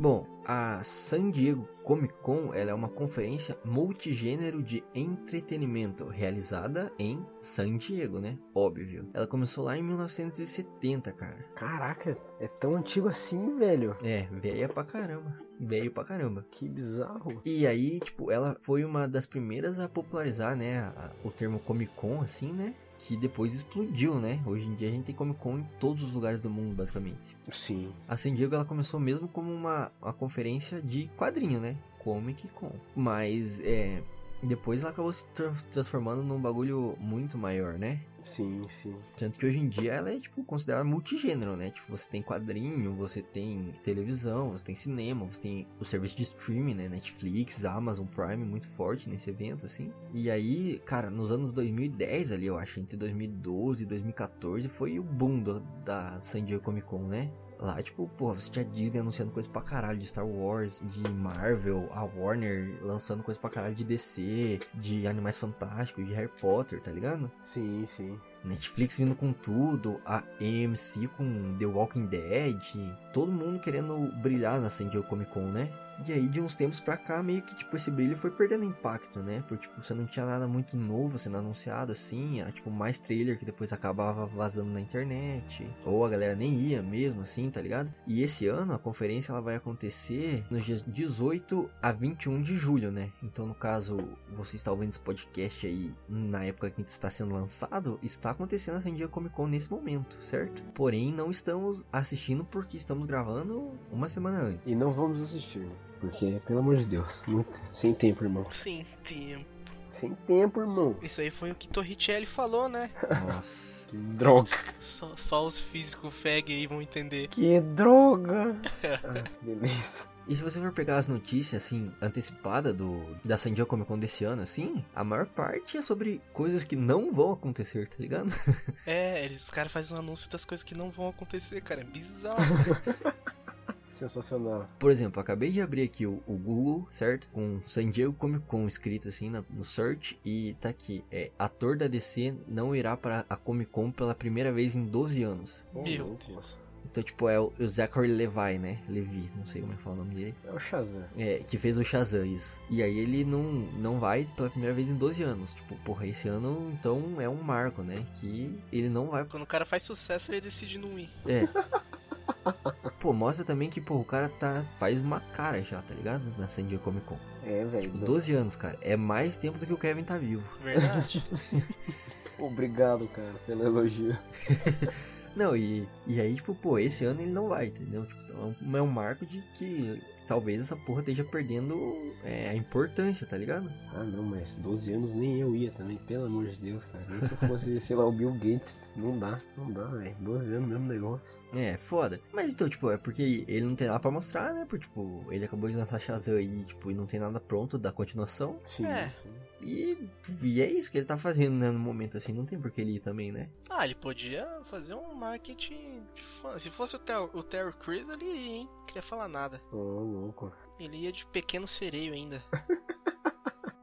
Bom, a San Diego Comic Con ela é uma conferência multigênero de entretenimento realizada em San Diego, né? Óbvio. Ela começou lá em 1970, cara. Caraca, é tão antigo assim, velho. É, velha pra caramba. Velho pra caramba. Que bizarro. E aí, tipo, ela foi uma das primeiras a popularizar, né, a- o termo Comic Con, assim, né? Que depois explodiu, né? Hoje em dia a gente tem Comic Con em todos os lugares do mundo, basicamente. Sim. A San Diego ela começou mesmo como uma, uma conferência de quadrinho, né? Comic Con. Mas é, depois ela acabou se tra- transformando num bagulho muito maior, né? Sim, sim. Tanto que hoje em dia ela é tipo considerada multigênero, né? Tipo, você tem quadrinho, você tem televisão, você tem cinema, você tem o serviço de streaming, né? Netflix, Amazon Prime muito forte nesse evento assim. E aí, cara, nos anos 2010 ali, eu acho, entre 2012 e 2014 foi o boom do- da San Diego Comic Con, né? Lá, tipo, porra, você tinha Disney anunciando coisa pra caralho de Star Wars, de Marvel, a Warner lançando coisa pra caralho de DC, de Animais Fantásticos, de Harry Potter, tá ligado? Sim, sim. Netflix vindo com tudo, a AMC com The Walking Dead, todo mundo querendo brilhar na San Diego Comic Con, né? E aí de uns tempos pra cá meio que tipo esse brilho foi perdendo impacto, né? Porque tipo, você não tinha nada muito novo sendo anunciado assim, era tipo mais trailer que depois acabava vazando na internet, ou a galera nem ia mesmo assim, tá ligado? E esse ano a conferência ela vai acontecer nos dias 18 a 21 de julho, né? Então no caso, você está ouvindo esse podcast aí na época que está sendo lançado, está acontecendo a San Diego Comic Con nesse momento, certo? Porém, não estamos assistindo porque estamos gravando uma semana antes. E não vamos assistir? Porque, pelo amor de Deus, muito... sem tempo, irmão. Sem tempo. Sem tempo, irmão. Isso aí foi o que Torricelli falou, né? Nossa. Que droga. Só, só os físicos fag aí vão entender. Que droga. Nossa, beleza. E se você for pegar as notícias, assim, antecipadas do, da San Diego Comic Con desse ano, assim, a maior parte é sobre coisas que não vão acontecer, tá ligado? É, eles, os caras fazem um anúncio das coisas que não vão acontecer, cara. É bizarro. Sensacional. Por exemplo, acabei de abrir aqui o, o Google, certo? Com San Diego Comic Con escrito assim na- no search e tá aqui, é, ator da DC não irá para a Comic Con pela primeira vez em 12 anos. Meu. Deus. Então, tipo, é o, o Zachary Levi, né? Levi, não sei como é que fala o nome dele. É o Shazam. É, que fez o Shazam, isso. E aí ele não, não vai pela primeira vez em 12 anos. Tipo, porra, esse ano então é um marco, né? Que ele não vai. Quando o cara faz sucesso, ele decide não ir. É. Pô, mostra também que, pô, o cara tá. faz uma cara já, tá ligado? Na San Diego Comic Con. É, velho. Tipo, 12 anos, cara. É mais tempo do que o Kevin tá vivo. Verdade. Obrigado, cara, pelo elogio. Não, e, e aí, tipo, pô, esse ano ele não vai, entendeu? Tipo, então é um- é um marco de que talvez essa porra esteja perdendo é, a importância, tá ligado? Ah, não, mas 12 anos nem eu ia também, pelo amor de Deus, cara. Nem se eu fosse, sei lá, o Bill Gates. Não dá, não dá, velho. 12 anos, mesmo negócio. É, foda. Mas então, tipo, é porque ele não tem nada pra mostrar, né? Porque, tipo, ele acabou de lançar Shazam aí, tipo, e não tem nada pronto da continuação. Sim. É. E, e é isso que ele tá fazendo, né? No momento, assim, não tem por que ele ir também, né? ah, ele podia fazer um marketing de fã. Se fosse o, Ter o Terry Crews, ele ia, hein? Queria falar nada. Ô, louco. Ele ia de pequeno sereio ainda.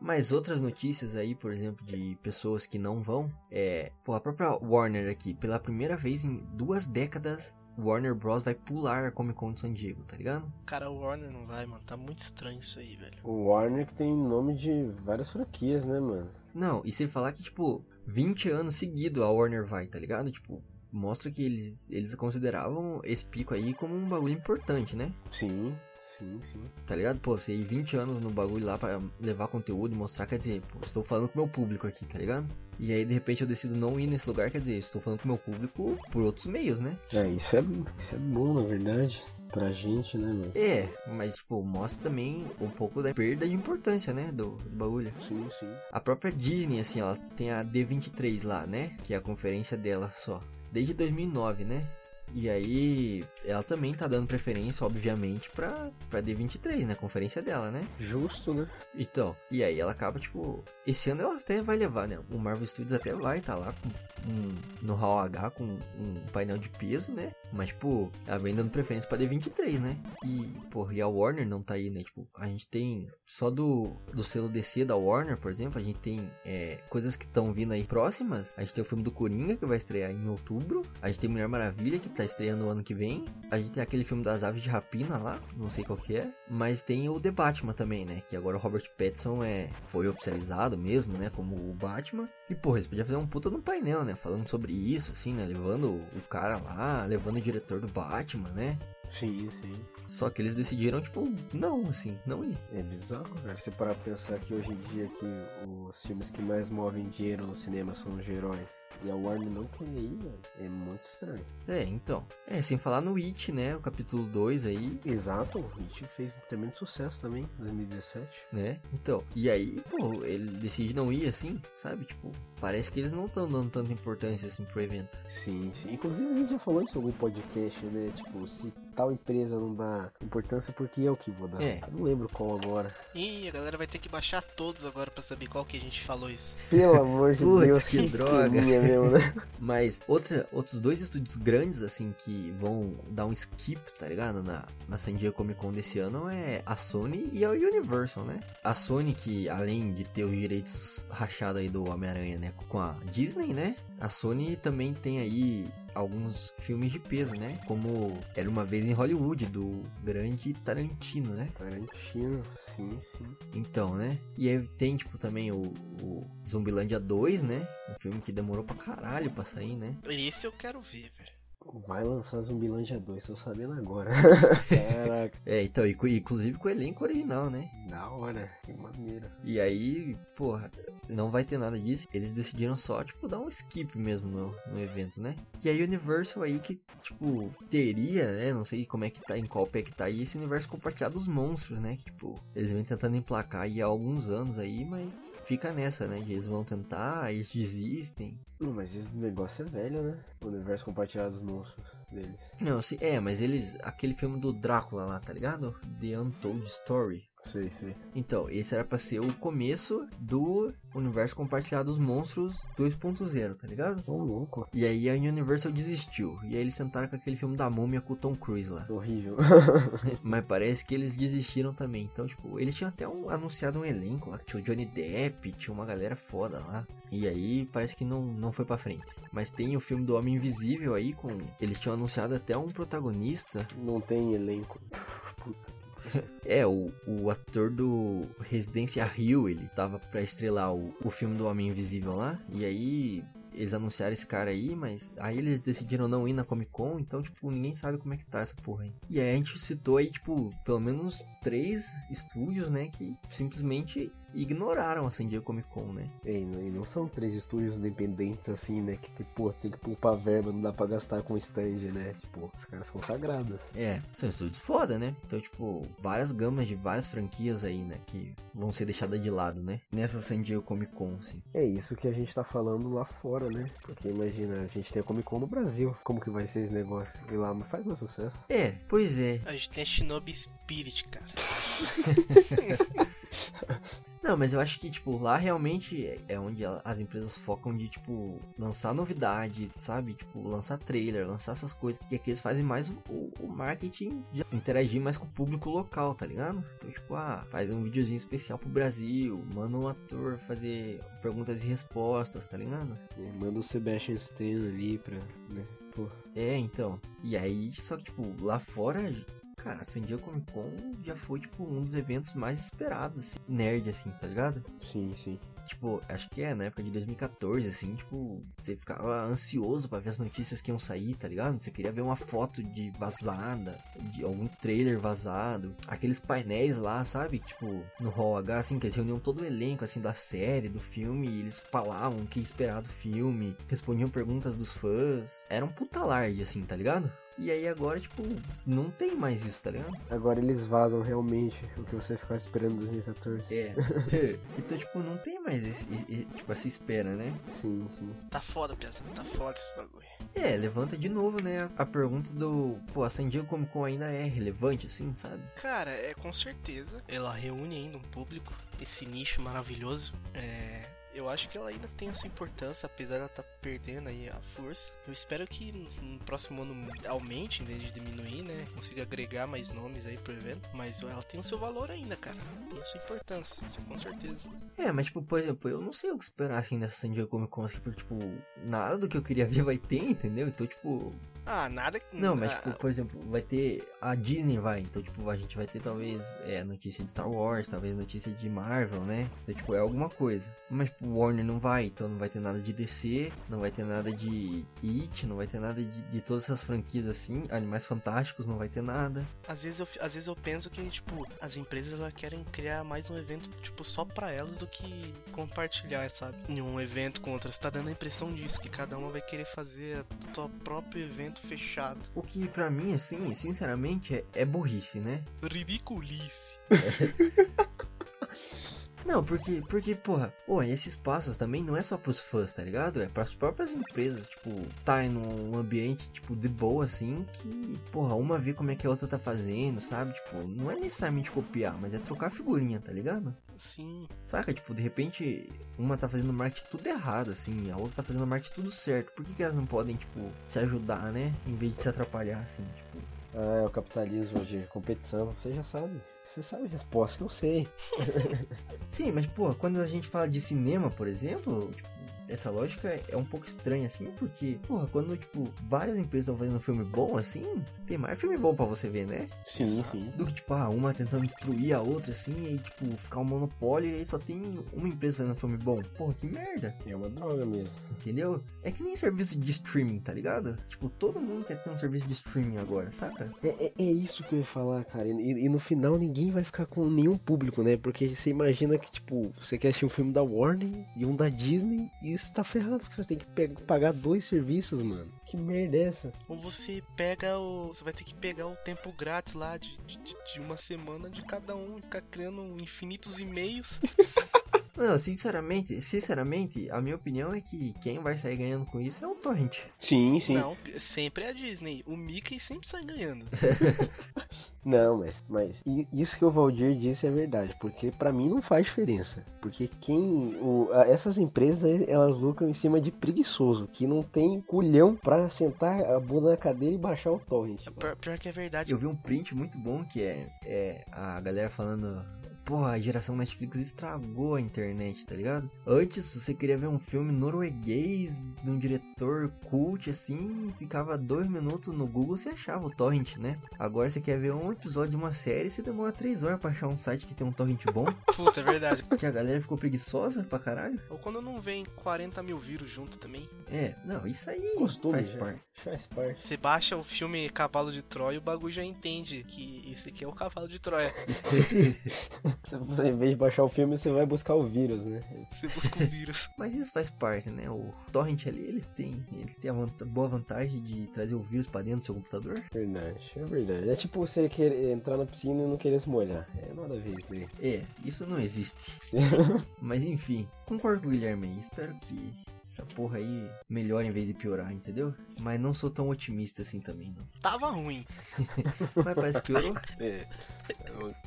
Mas outras notícias aí, por exemplo, de pessoas que não vão, é, pô, a própria Warner aqui, pela primeira vez em duas décadas, Warner Bros vai pular a Comic Con de San Diego, tá ligado? Cara, o Warner não vai, mano. Tá muito estranho isso aí, velho. O Warner que tem nome de várias franquias, né, mano? Não, e sem falar que, tipo, 20 anos seguido a Warner vai, tá ligado? Tipo, mostra que eles, eles consideravam esse pico aí como um bagulho importante, né? Sim, sim, sim. Tá ligado? Pô, você ir 20 anos no bagulho lá pra levar conteúdo e mostrar, quer dizer, pô, estou falando com o meu público aqui, tá ligado? E aí, de repente, eu decido não ir nesse lugar, quer dizer, estou falando com o meu público por outros meios, né? É, isso é, isso é bom, na verdade. Pra gente, né, mano? É, mas, tipo, mostra também um pouco da perda de importância, né, do, do bagulho. Sim, sim. A própria Disney, assim, ela tem a D23 lá, né? Que é a conferência dela só. Desde 2009, né? E aí, ela também tá dando preferência, obviamente, pra, pra D23, né? Conferência dela, né? Justo, né? Então, e aí ela acaba, tipo... Esse ano ela até vai levar, né? O Marvel Studios até vai tá lá com um, no Hall H com um painel de peso, né? Mas, tipo, ela vem dando preferência pra D23, né? E, pô, e a Warner não tá aí, né? Tipo, a gente tem só do, do selo DC da Warner, por exemplo, a gente tem é, coisas que estão vindo aí próximas. A gente tem o filme do Coringa, que vai estrear em outubro. A gente tem Mulher Maravilha, que tá estreando no ano que vem. A gente tem aquele filme das aves de rapina lá, não sei qual que é. Mas tem o The Batman também, né? Que agora o Robert Pattinson é, foi oficializado mesmo, né? Como o Batman. E, porra, eles podiam fazer um puta no painel, né? Falando sobre isso, assim, né? Levando o cara lá, levando o diretor do Batman, né? Sim, sim. Só que eles decidiram, tipo, não, assim, não ir. É bizarro, cara. Se parar pra pensar que hoje em dia que os filmes que mais movem dinheiro no cinema são os heróis. E a Warner não quer ir, mano. É muito estranho. É, então. É, sem falar no It, né? O capítulo 2 aí, Exato, o It fez também sucesso também, em 2017. né? Então. E aí, pô, ele decide não ir assim, sabe? Tipo, parece que eles não estão dando tanta importância assim pro evento. Sim, sim. Inclusive a gente já falou isso em algum podcast, né? Tipo, se tal empresa não dá importância, por que eu que vou dar? É. Eu não lembro qual agora. Ih, a galera vai ter que baixar todos agora pra saber qual que a gente falou isso. Pelo amor de Putz, Deus, que droga. peninha mesmo, né? Mas outra, outros dois estúdios grandes, assim, que vão dar um skip, tá ligado? Na, na San Diego Comic Con desse ano é a Sony e a Universal, né? A Sony, que além de ter os direitos rachados aí do Homem-Aranha, né? Com a Disney, né? A Sony também tem aí alguns filmes de peso, né? Como Era Uma Vez em Hollywood, do grande Tarantino, né? Tarantino, sim, sim. Então, né? E aí tem, tipo, também o, o Zumbilândia 2, né? Um filme que demorou pra caralho pra sair, né? Esse eu quero ver, velho. Vai lançar Zumbilândia 2, tô sabendo agora. Caraca, É, então, inclusive com o elenco original, né? da hora, que maneiro. E aí, porra, não vai ter nada disso. Eles decidiram só, tipo, dar um skip mesmo no, no evento, né? E a Universal aí que, tipo, teria, né? Não sei como é que tá, em qual pé que tá aí, esse universo compartilhado dos monstros, né? Que, tipo, eles vêm tentando emplacar aí há alguns anos aí, mas fica nessa, né? Eles vão tentar, eles desistem. Não, mas esse negócio é velho, né? O universo compartilhado dos monstros deles. Não, se, é, mas eles. Aquele filme do Drácula lá, tá ligado? The Untold Story. Sei, sei. Então, esse era pra ser o começo do universo compartilhado dos monstros 2.0, tá ligado? Ô, louco. E aí a Universal desistiu. E aí eles sentaram com aquele filme da múmia com o Tom Cruise lá. Horrível. Mas parece que eles desistiram também. Então, tipo, eles tinham até um- anunciado um elenco lá. Tinha o Johnny Depp, tinha uma galera foda lá. E aí parece que não, não foi pra frente. Mas tem o filme do Homem Invisível aí com. Eles tinham anunciado até um protagonista. Não tem elenco. Puta. É, o, o ator do Residência Rio, ele tava pra estrelar o, o filme do Homem Invisível lá. E aí eles anunciaram esse cara aí, mas aí eles decidiram não ir na Comic Con, então, tipo, ninguém sabe como é que tá essa porra aí. E aí a gente citou aí, tipo, pelo menos três estúdios, né, que simplesmente ignoraram a San Diego Comic Con, né? E não, e não são três estúdios independentes assim, né? Que pô, tem que poupar verba, não dá pra gastar com stand, né? Tipo, os caras são sagrados. É, são estúdios foda, né? Então, tipo, várias gamas de várias franquias aí, né, que vão ser deixadas de lado, né? Nessa San Diego Comic Con, assim. É isso que a gente tá falando lá fora, né? Porque imagina, a gente tem a Comic Con no Brasil. Como que vai ser esse negócio? E lá faz mais sucesso. É, pois é. A gente tem a Shinobi Spirit, cara. Não, mas eu acho que, tipo, lá realmente é- é onde as empresas focam de, tipo, lançar novidade, sabe? Tipo, lançar trailer, lançar essas coisas. E aqui eles fazem mais o, o- o marketing de interagir mais com o público local, tá ligado? Então, tipo, ah, faz um videozinho especial pro Brasil, manda um ator fazer perguntas e respostas, tá ligado? É, Manda o Sebastian Stan ali pra. né? Pô. É, então. E aí, só que, tipo, lá fora, cara, a San Diego Comic Con já foi, tipo, um dos eventos mais esperados, assim, nerd, assim, tá ligado? Sim, sim. Tipo, acho que é na época de 2014, assim, tipo, você ficava ansioso pra ver as notícias que iam sair, tá ligado? Você queria ver uma foto de vazada, de algum trailer vazado, aqueles painéis lá, sabe? Tipo, no Hall H, assim, que eles reuniam todo o elenco, assim, da série, do filme, e eles falavam o que esperar do filme, respondiam perguntas dos fãs. Era um puta larde, assim, tá ligado? E aí agora, tipo, não tem mais isso, tá ligado? Agora eles vazam realmente o que você ficava esperando em 2014. É. então, tipo, não tem mais esse, esse- tipo, essa espera, né? Sim, sim. Tá foda, Piazão, tá foda esse bagulho. É, levanta de novo, né, a pergunta do, pô, a San Diego Comic Con ainda é relevante, assim, sabe? Cara, é com certeza. Ela reúne ainda um público, esse nicho maravilhoso. É. Eu acho que ela ainda tem a sua importância, apesar de ela estar perdendo aí a força. Eu espero que no, próximo ano aumente, em vez de diminuir, né? Consiga agregar mais nomes aí pro evento. Mas ela tem o seu valor ainda, cara. Tem a sua importância, com certeza. É, mas, tipo, por exemplo, eu não sei o que esperar, assim, dessa San Diego Comic Con, assim, porque, tipo, nada do que eu queria ver vai ter, entendeu? Então, tipo, Ah, nada. não, mas, ah, tipo, por exemplo, vai ter, a Disney vai, então, tipo, a gente vai ter, talvez, é, notícia de Star Wars, talvez notícia de Marvel, né? Então, tipo, é alguma coisa. Mas, tipo, Warner não vai, então não vai ter nada de DC, não vai ter nada de It, não vai ter nada de, de todas essas franquias, assim, Animais Fantásticos, não vai ter nada. Às vezes, eu, às vezes eu penso que, tipo, as empresas elas querem criar mais um evento, tipo, só pra elas do que compartilhar, sabe? Em um evento com outras. Tá dando a impressão disso, que cada uma vai querer fazer o seu próprio evento fechado. O que pra mim, assim, sinceramente, é, é burrice, né? Ridiculice. Não, porque, porque, porra, pô, esse espaço também não é só pros fãs, tá ligado? É pras próprias empresas, tipo, estarem num ambiente, tipo, de boa, assim, que, porra, uma vê como é que a outra tá fazendo, sabe? Tipo, não é necessariamente copiar, mas é trocar figurinha, tá ligado? Sim. Saca? Tipo, de repente, uma tá fazendo marketing tudo errado, assim, a outra tá fazendo marketing tudo certo. Por que, que elas não podem, tipo, se ajudar, né? Em vez de se atrapalhar, assim, tipo. Ah, é o capitalismo de competição. Você já sabe. Você sabe a resposta que eu sei. Sim, mas, pô, quando a gente fala de cinema, por exemplo, tipo, essa lógica é um pouco estranha, assim, porque, porra, quando, tipo, várias empresas estão fazendo um filme bom, assim, tem mais filme bom pra você ver, né? Sim, sim. Do que, tipo, ah, uma tentando destruir a outra, assim, e tipo, ficar um monopólio e aí só tem uma empresa fazendo um filme bom. Porra, que merda, É uma droga mesmo. entendeu? É que nem serviço de streaming, tá ligado? Tipo, todo mundo quer ter um serviço de streaming agora, saca? É, é, é isso que eu ia falar, cara. E, e no final ninguém vai ficar com nenhum público, né? Porque você imagina que, tipo, você quer assistir um filme da Warner e um da Disney e isso tá ferrado, porque você tem que pagar dois serviços, mano. Que merda é essa? Ou você pega o. Você vai ter que pegar o tempo grátis lá de, de, de uma semana de cada um e ficar criando infinitos e-mails. Não, sinceramente, sinceramente, a minha opinião é que quem vai sair ganhando com isso é o Torrent. Sim, sim. Não, sempre é a Disney. O Mickey sempre sai ganhando. Não, mas, mas isso que o Valdir disse é verdade, porque pra mim não faz diferença. Porque quem. O, a- essas empresas elas lucram em cima de preguiçoso, que não tem culhão pra sentar a bunda na cadeira e baixar o torrent. Pior, pior que é verdade. Eu vi um print muito bom que é, é a galera falando. Porra, a geração Netflix estragou a internet, tá ligado? Antes, se você queria ver um filme norueguês de um diretor cult assim, ficava dois minutos no Google você achava o torrent, né? Agora você quer ver um episódio de uma série, você demora três horas pra achar um site que tem um torrent bom. Puta, é verdade. que a galera ficou preguiçosa pra caralho. Ou quando não vem 40 mil vírus junto também. É, não, isso aí Costume faz já. parte. Faz parte. Você baixa o filme Cavalo de Troia e o bagulho já entende que esse aqui é o Cavalo de Troia. Você- Você, em vez de baixar o filme, você vai buscar o vírus, né? Você busca o vírus. Mas isso faz parte, né? O torrent ali, ele tem, ele tem a vanta- boa vantagem de trazer o vírus pra dentro do seu computador. Verdade, é verdade. É tipo você querer entrar na piscina e não querer se molhar. É nada a ver isso aí. É, isso não existe. Mas enfim, concordo com o Guilherme aí. Espero que essa porra aí melhora em vez de piorar, entendeu? Mas não sou tão otimista assim também, não. Tava ruim. Mas parece que piorou. É.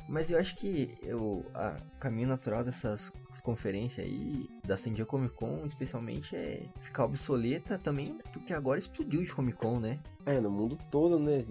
Mas eu acho que o a caminho natural dessas conferências aí, da San Diego Comic Con, especialmente, é ficar obsoleta também, porque agora explodiu de Comic Con, né? É, no mundo todo, né?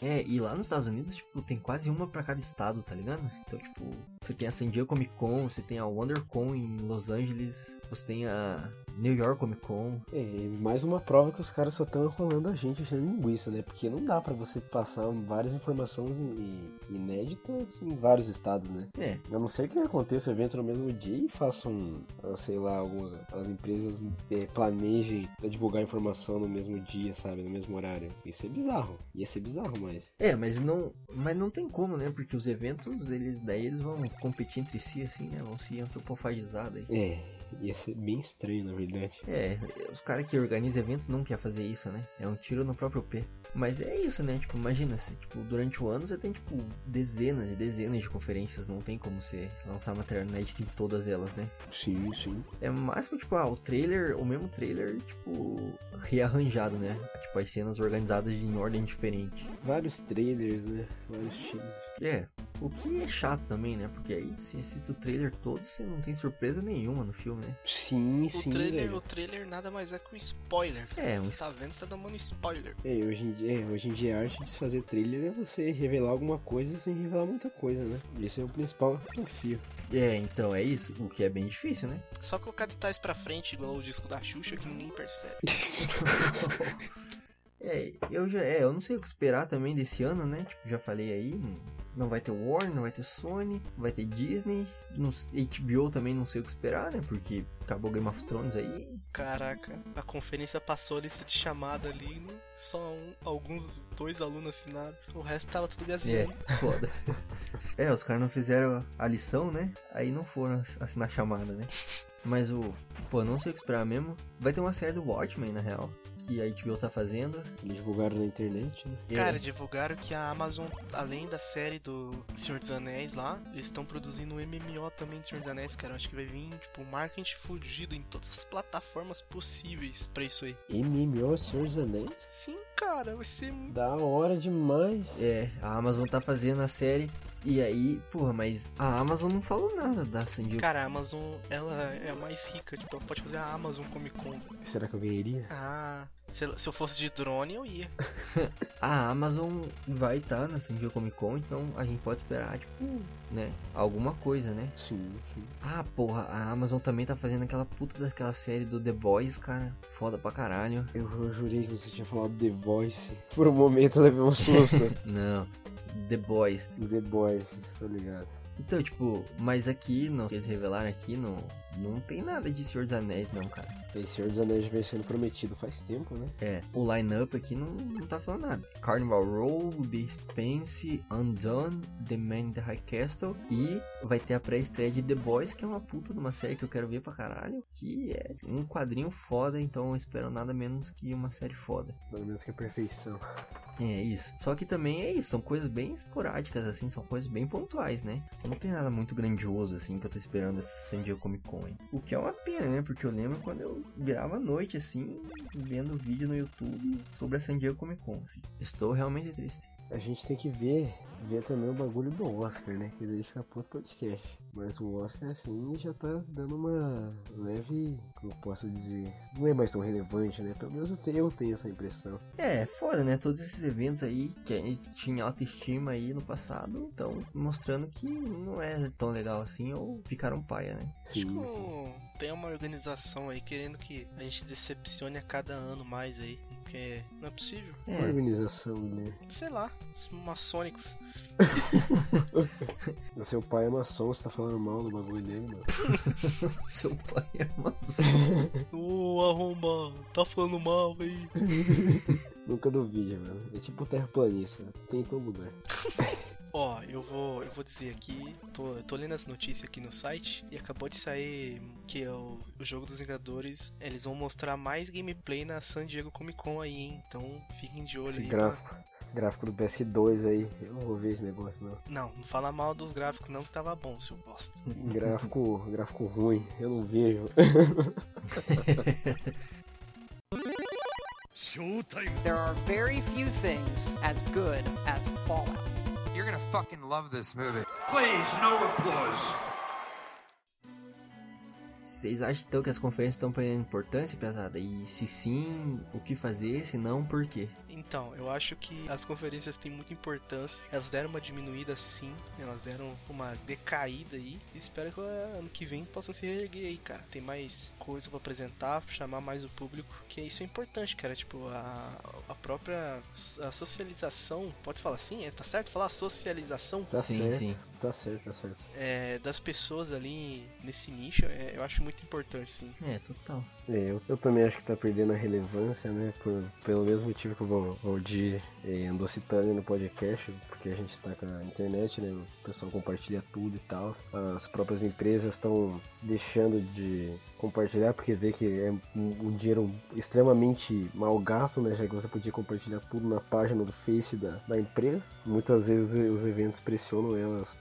É, e lá nos Estados Unidos, tipo, tem quase uma pra cada estado, tá ligado? Então, tipo, você tem a San Diego Comic Con, você tem a WonderCon em Los Angeles, você tem a New York Comic Con. É, mais uma prova que os caras só estão enrolando a gente achando linguiça, né? Porque não dá pra você passar várias informações in- inéditas em vários estados, né? É, A não ser que aconteça o evento no mesmo dia e façam, ah, sei lá, alguma, as empresas é, planejem divulgar informação no mesmo dia, sabe? No mesmo horário. Isso é bizarro. Ia ser bizarro, mas. é, mas não, mas não tem como, né? Porque os eventos, eles daí eles vão competir entre si, assim, né? Vão se antropofagizar daí. É, ia ser bem estranho, na verdade. É, os caras que organizam eventos não querem fazer isso, né? É um tiro no próprio pé. Mas é isso, né? Tipo, imagina, se, tipo, durante o ano você tem, tipo, dezenas e dezenas de conferências. Não tem como você lançar matéria inédita em todas elas, né? Sim, sim. É máximo, tipo, ah, o trailer, o mesmo trailer, tipo, rearranjado, né? Tipo, as cenas organizadas em ordem diferente. Vários trailers, né? Vários teasers. É, o que é chato também, né? Porque aí você assiste o trailer todo, você não tem surpresa nenhuma no filme, né? Sim, O sim, trailer, velho. o trailer nada mais é que um spoiler. É, um Você tá vendo, você tá tomando spoiler. É, hoje em, dia, é, hoje em dia a arte de se fazer trailer é você revelar alguma coisa sem revelar muita coisa, né? Esse é o principal desafio. É, então é isso, o que é bem difícil, né? Só colocar detalhes pra frente, igual o disco da Xuxa, que ninguém percebe. É, eu já, é, eu não sei o que esperar também desse ano, né? Tipo, já falei aí, não- vai ter Warner, não vai ter Sony, não vai ter Disney, não, HBO também não sei o que esperar, né? Porque acabou Game of Thrones aí. Caraca, a conferência passou a lista de chamada ali, né? só um- alguns, dois alunos assinaram, o resto tava tudo É, gazeando. foda. é, os caras não fizeram a lição, né? Aí não foram ass- assinar chamada, né? Mas o. Pô, não sei o que esperar mesmo. Vai ter uma série do Watchmen, na real. Que a HBO tá fazendo. Eles divulgaram na internet, né? Cara, divulgaram que a Amazon, além da série do Senhor dos Anéis lá, eles estão produzindo um MMO também do Senhor dos Anéis, cara. Eu Acho que vai vir, tipo, marketing fudido em todas as plataformas possíveis pra isso aí. MMO Senhor dos Anéis? Sim, cara, vai ser muito. Da hora demais. É, a Amazon tá fazendo a série. E aí, porra, mas a Amazon não falou nada da San Diego. Cara, a Amazon, ela é a mais rica, tipo, ela pode fazer a Amazon Comic Con. Será que eu ganharia? Ah, se, se eu fosse de drone, eu ia. A Amazon vai estar na San Diego Comic Con, então a gente pode esperar, tipo, né? Alguma coisa, né? Sim, sim. Ah, porra, a Amazon também tá fazendo aquela puta daquela série do The Boys, cara. Foda pra caralho. Eu, eu jurei que você tinha falado The Voice. Por um momento eu levei um susto. Não, The Boys. The Boys, tô ligado. Então, tipo, mas aqui, não, eles revelaram aqui, não, não tem nada de Senhor dos Anéis, não, cara. Esse Senhor dos Anéis vem sendo prometido faz tempo, né? É, o line-up aqui não, não tá falando nada. Carnival Row, The Expanse, Undone, The Man in the High Castle e vai ter a pré-estreia de The Boys, que é uma puta de uma série que eu quero ver pra caralho, que é um quadrinho foda, então eu espero nada menos que uma série foda. Pelo menos que a perfeição. É isso. Só que também é isso, são coisas bem esporádicas, assim, são coisas bem pontuais, né? Não tem nada muito grandioso, assim, que eu tô esperando essa San Diego Comic Con, O que é uma pena, né? Porque eu lembro quando eu virava à noite, assim, vendo vídeo no YouTube sobre a San Diego Comic Con, assim. Estou realmente triste. A gente tem que ver, ver também o bagulho do Oscar, né? Que daí fica pro outro podcast. Mas o Oscar, assim, já tá dando uma leve. Como eu posso dizer? Não é mais tão relevante, né? Pelo menos eu tenho, eu tenho essa impressão. É, foda, né? Todos esses eventos aí que a gente tinha autoestima aí no passado, estão mostrando que não é tão legal assim, ou ficaram paia, né? Acho Sim, que sim. o- tem uma organização aí querendo que a gente decepcione a cada ano mais aí. Porque não é possível. Uma É, organização, né? Sei lá, os maçônicos. Seu pai é maçom, você tá falando mal do bagulho dele, mano. seu pai é maçom. Ô, arromba, tá falando mal aí. Nunca duvide, mano. É tipo terraplanista, tem em todo lugar. Ó, eu vou, eu vou dizer aqui, tô, eu tô lendo as notícias aqui no site e acabou de sair que é o, o jogo dos Vingadores, eles vão mostrar mais gameplay na San Diego Comic Con aí, hein? Então fiquem de olho Esse aí. gráfico. Gráfico do PS2 aí. Eu não vou ver esse negócio, não. Não, não fala mal dos gráficos não que tava bom, seu bosta. Gráfico, gráfico ruim, eu não vejo. There are very few things as good as Fallout. You're gonna fucking love this movie. Vocês acham então que as conferências estão perdendo importância, pesada? E se sim, o que fazer? Se não, por quê? Então, eu acho que as conferências têm muita importância. Elas deram uma diminuída sim, elas deram uma decaída aí. Espero que ano que vem possam se reerguer aí, cara. Tem mais coisa pra apresentar, chamar mais o público, que isso é importante, cara. Tipo, a, a própria a socialização, pode falar assim? É, tá certo falar socialização? Tá sim, certo, sim. Tá certo, tá certo. É, das pessoas ali nesse nicho, é, eu acho muito importante, sim. É, total. É, eu, eu também acho que tá perdendo a relevância, né? Por, pelo mesmo motivo que o Valdir eh, andou citando no podcast, porque a gente tá com a internet, né? O pessoal compartilha tudo e tal. As próprias empresas estão deixando de compartilhar porque vê que é um, um dinheiro extremamente mal gasto, né? Já que você podia compartilhar tudo na página do Face da, da empresa. Muitas vezes os eventos pressionam elas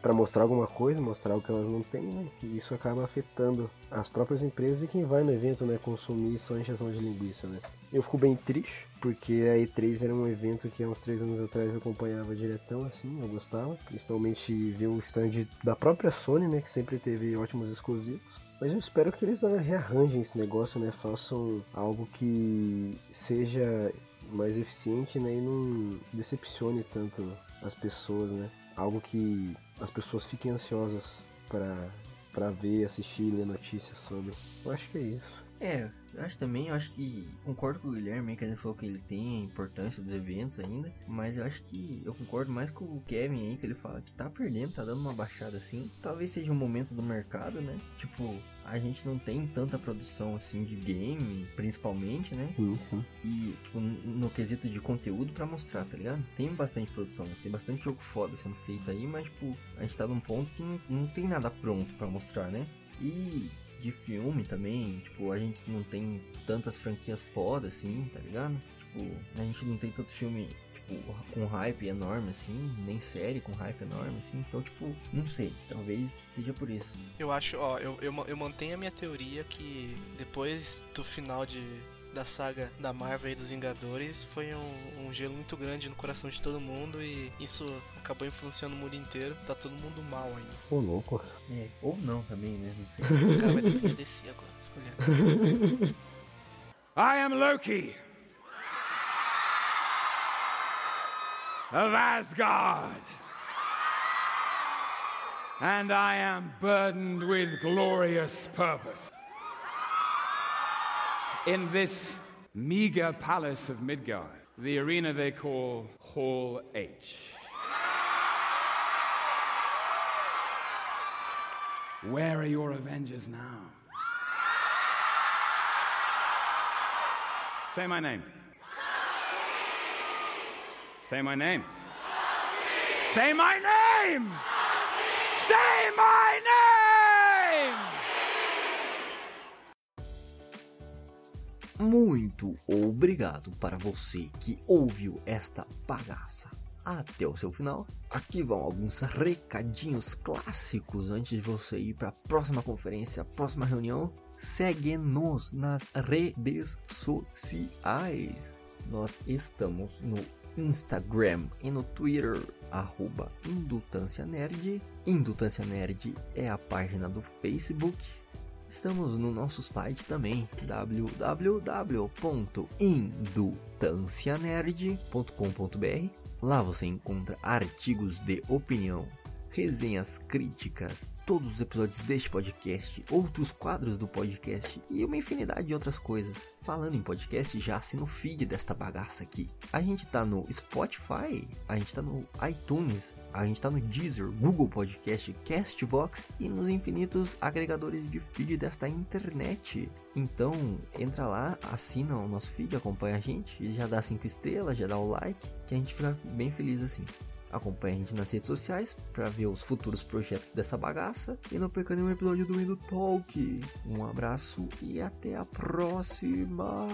para mostrar alguma coisa, mostrar o que elas não têm, né? E isso acaba afetando as próprias empresas e quem vai no evento, né? Consumir só encheção de linguiça, né? Eu fico bem triste, porque a E3 era um evento que há uns 3 anos atrás eu acompanhava diretão, assim, eu gostava. Principalmente ver o stand da própria Sony, né? Que sempre teve ótimos exclusivos. Mas eu espero que eles ah, rearranjem esse negócio, né? Façam algo que seja mais eficiente, né? E não decepcione tanto as pessoas, né? Algo que as pessoas fiquem ansiosas para para ver, assistir, ler notícias sobre. Eu acho que é isso. É, eu acho também, eu acho que concordo com o Guilherme, que ele falou que ele tem a importância dos eventos ainda, mas eu acho que eu concordo mais com o Kevin aí, que ele fala que tá perdendo, tá dando uma baixada assim. Talvez seja um momento do mercado, né? Tipo, a gente não tem tanta produção assim de game, principalmente, né? Sim, sim. E tipo, no quesito de conteúdo pra mostrar, tá ligado? Tem bastante produção, né? tem bastante jogo foda sendo feito aí, mas tipo, a gente tá num ponto que não, não tem nada pronto pra mostrar, né? E de filme também, tipo, a gente não tem tantas franquias foda assim, tá ligado? Tipo, a gente não tem tanto filme, tipo, com hype enorme assim, nem série com hype enorme assim, então, tipo, não sei, talvez seja por isso. Eu acho, ó, eu, eu, eu mantenho a minha teoria que depois do final de, da saga da Marvel e dos Vingadores foi um, um gelo muito grande no coração de todo mundo e isso acabou influenciando o mundo inteiro. Tá todo mundo mal ainda. Ô, louco. É, ou não também, né? Não sei. O cara vai defender DC agora. fica olhando. I am Loki of Asgard. And I am burdened with glorious purpose. In this meager palace of Midgard, the arena they call Hall H. Where are your Avengers now? Say my name. Say my name. Say my name! Say my name! Muito obrigado para você que ouviu esta bagaça até o seu final. Aqui vão alguns recadinhos clássicos antes de você ir para a próxima conferência, próxima reunião. Segue-nos nas redes sociais. Nós estamos no Instagram e no Twitter, arroba Indutância Nerd. Indutância Nerd é a página do Facebook. Estamos no nosso site também, www.indutancianerd.com.br. Lá você encontra artigos de opinião, resenhas críticas, todos os episódios deste podcast, outros quadros do podcast e uma infinidade de outras coisas. Falando em podcast, já assina o feed desta bagaça aqui. A gente tá no Spotify, a gente tá no iTunes, a gente tá no Deezer, Google Podcast, Castbox e nos infinitos agregadores de feed desta internet. Então, entra lá, assina o nosso feed, acompanha a gente, já dá 5 estrelas, já dá o like, que a gente fica bem feliz assim. Acompanhe a gente nas redes sociais para ver os futuros projetos dessa bagaça. E não perca nenhum episódio do Indo Talk. Um abraço e até a próxima!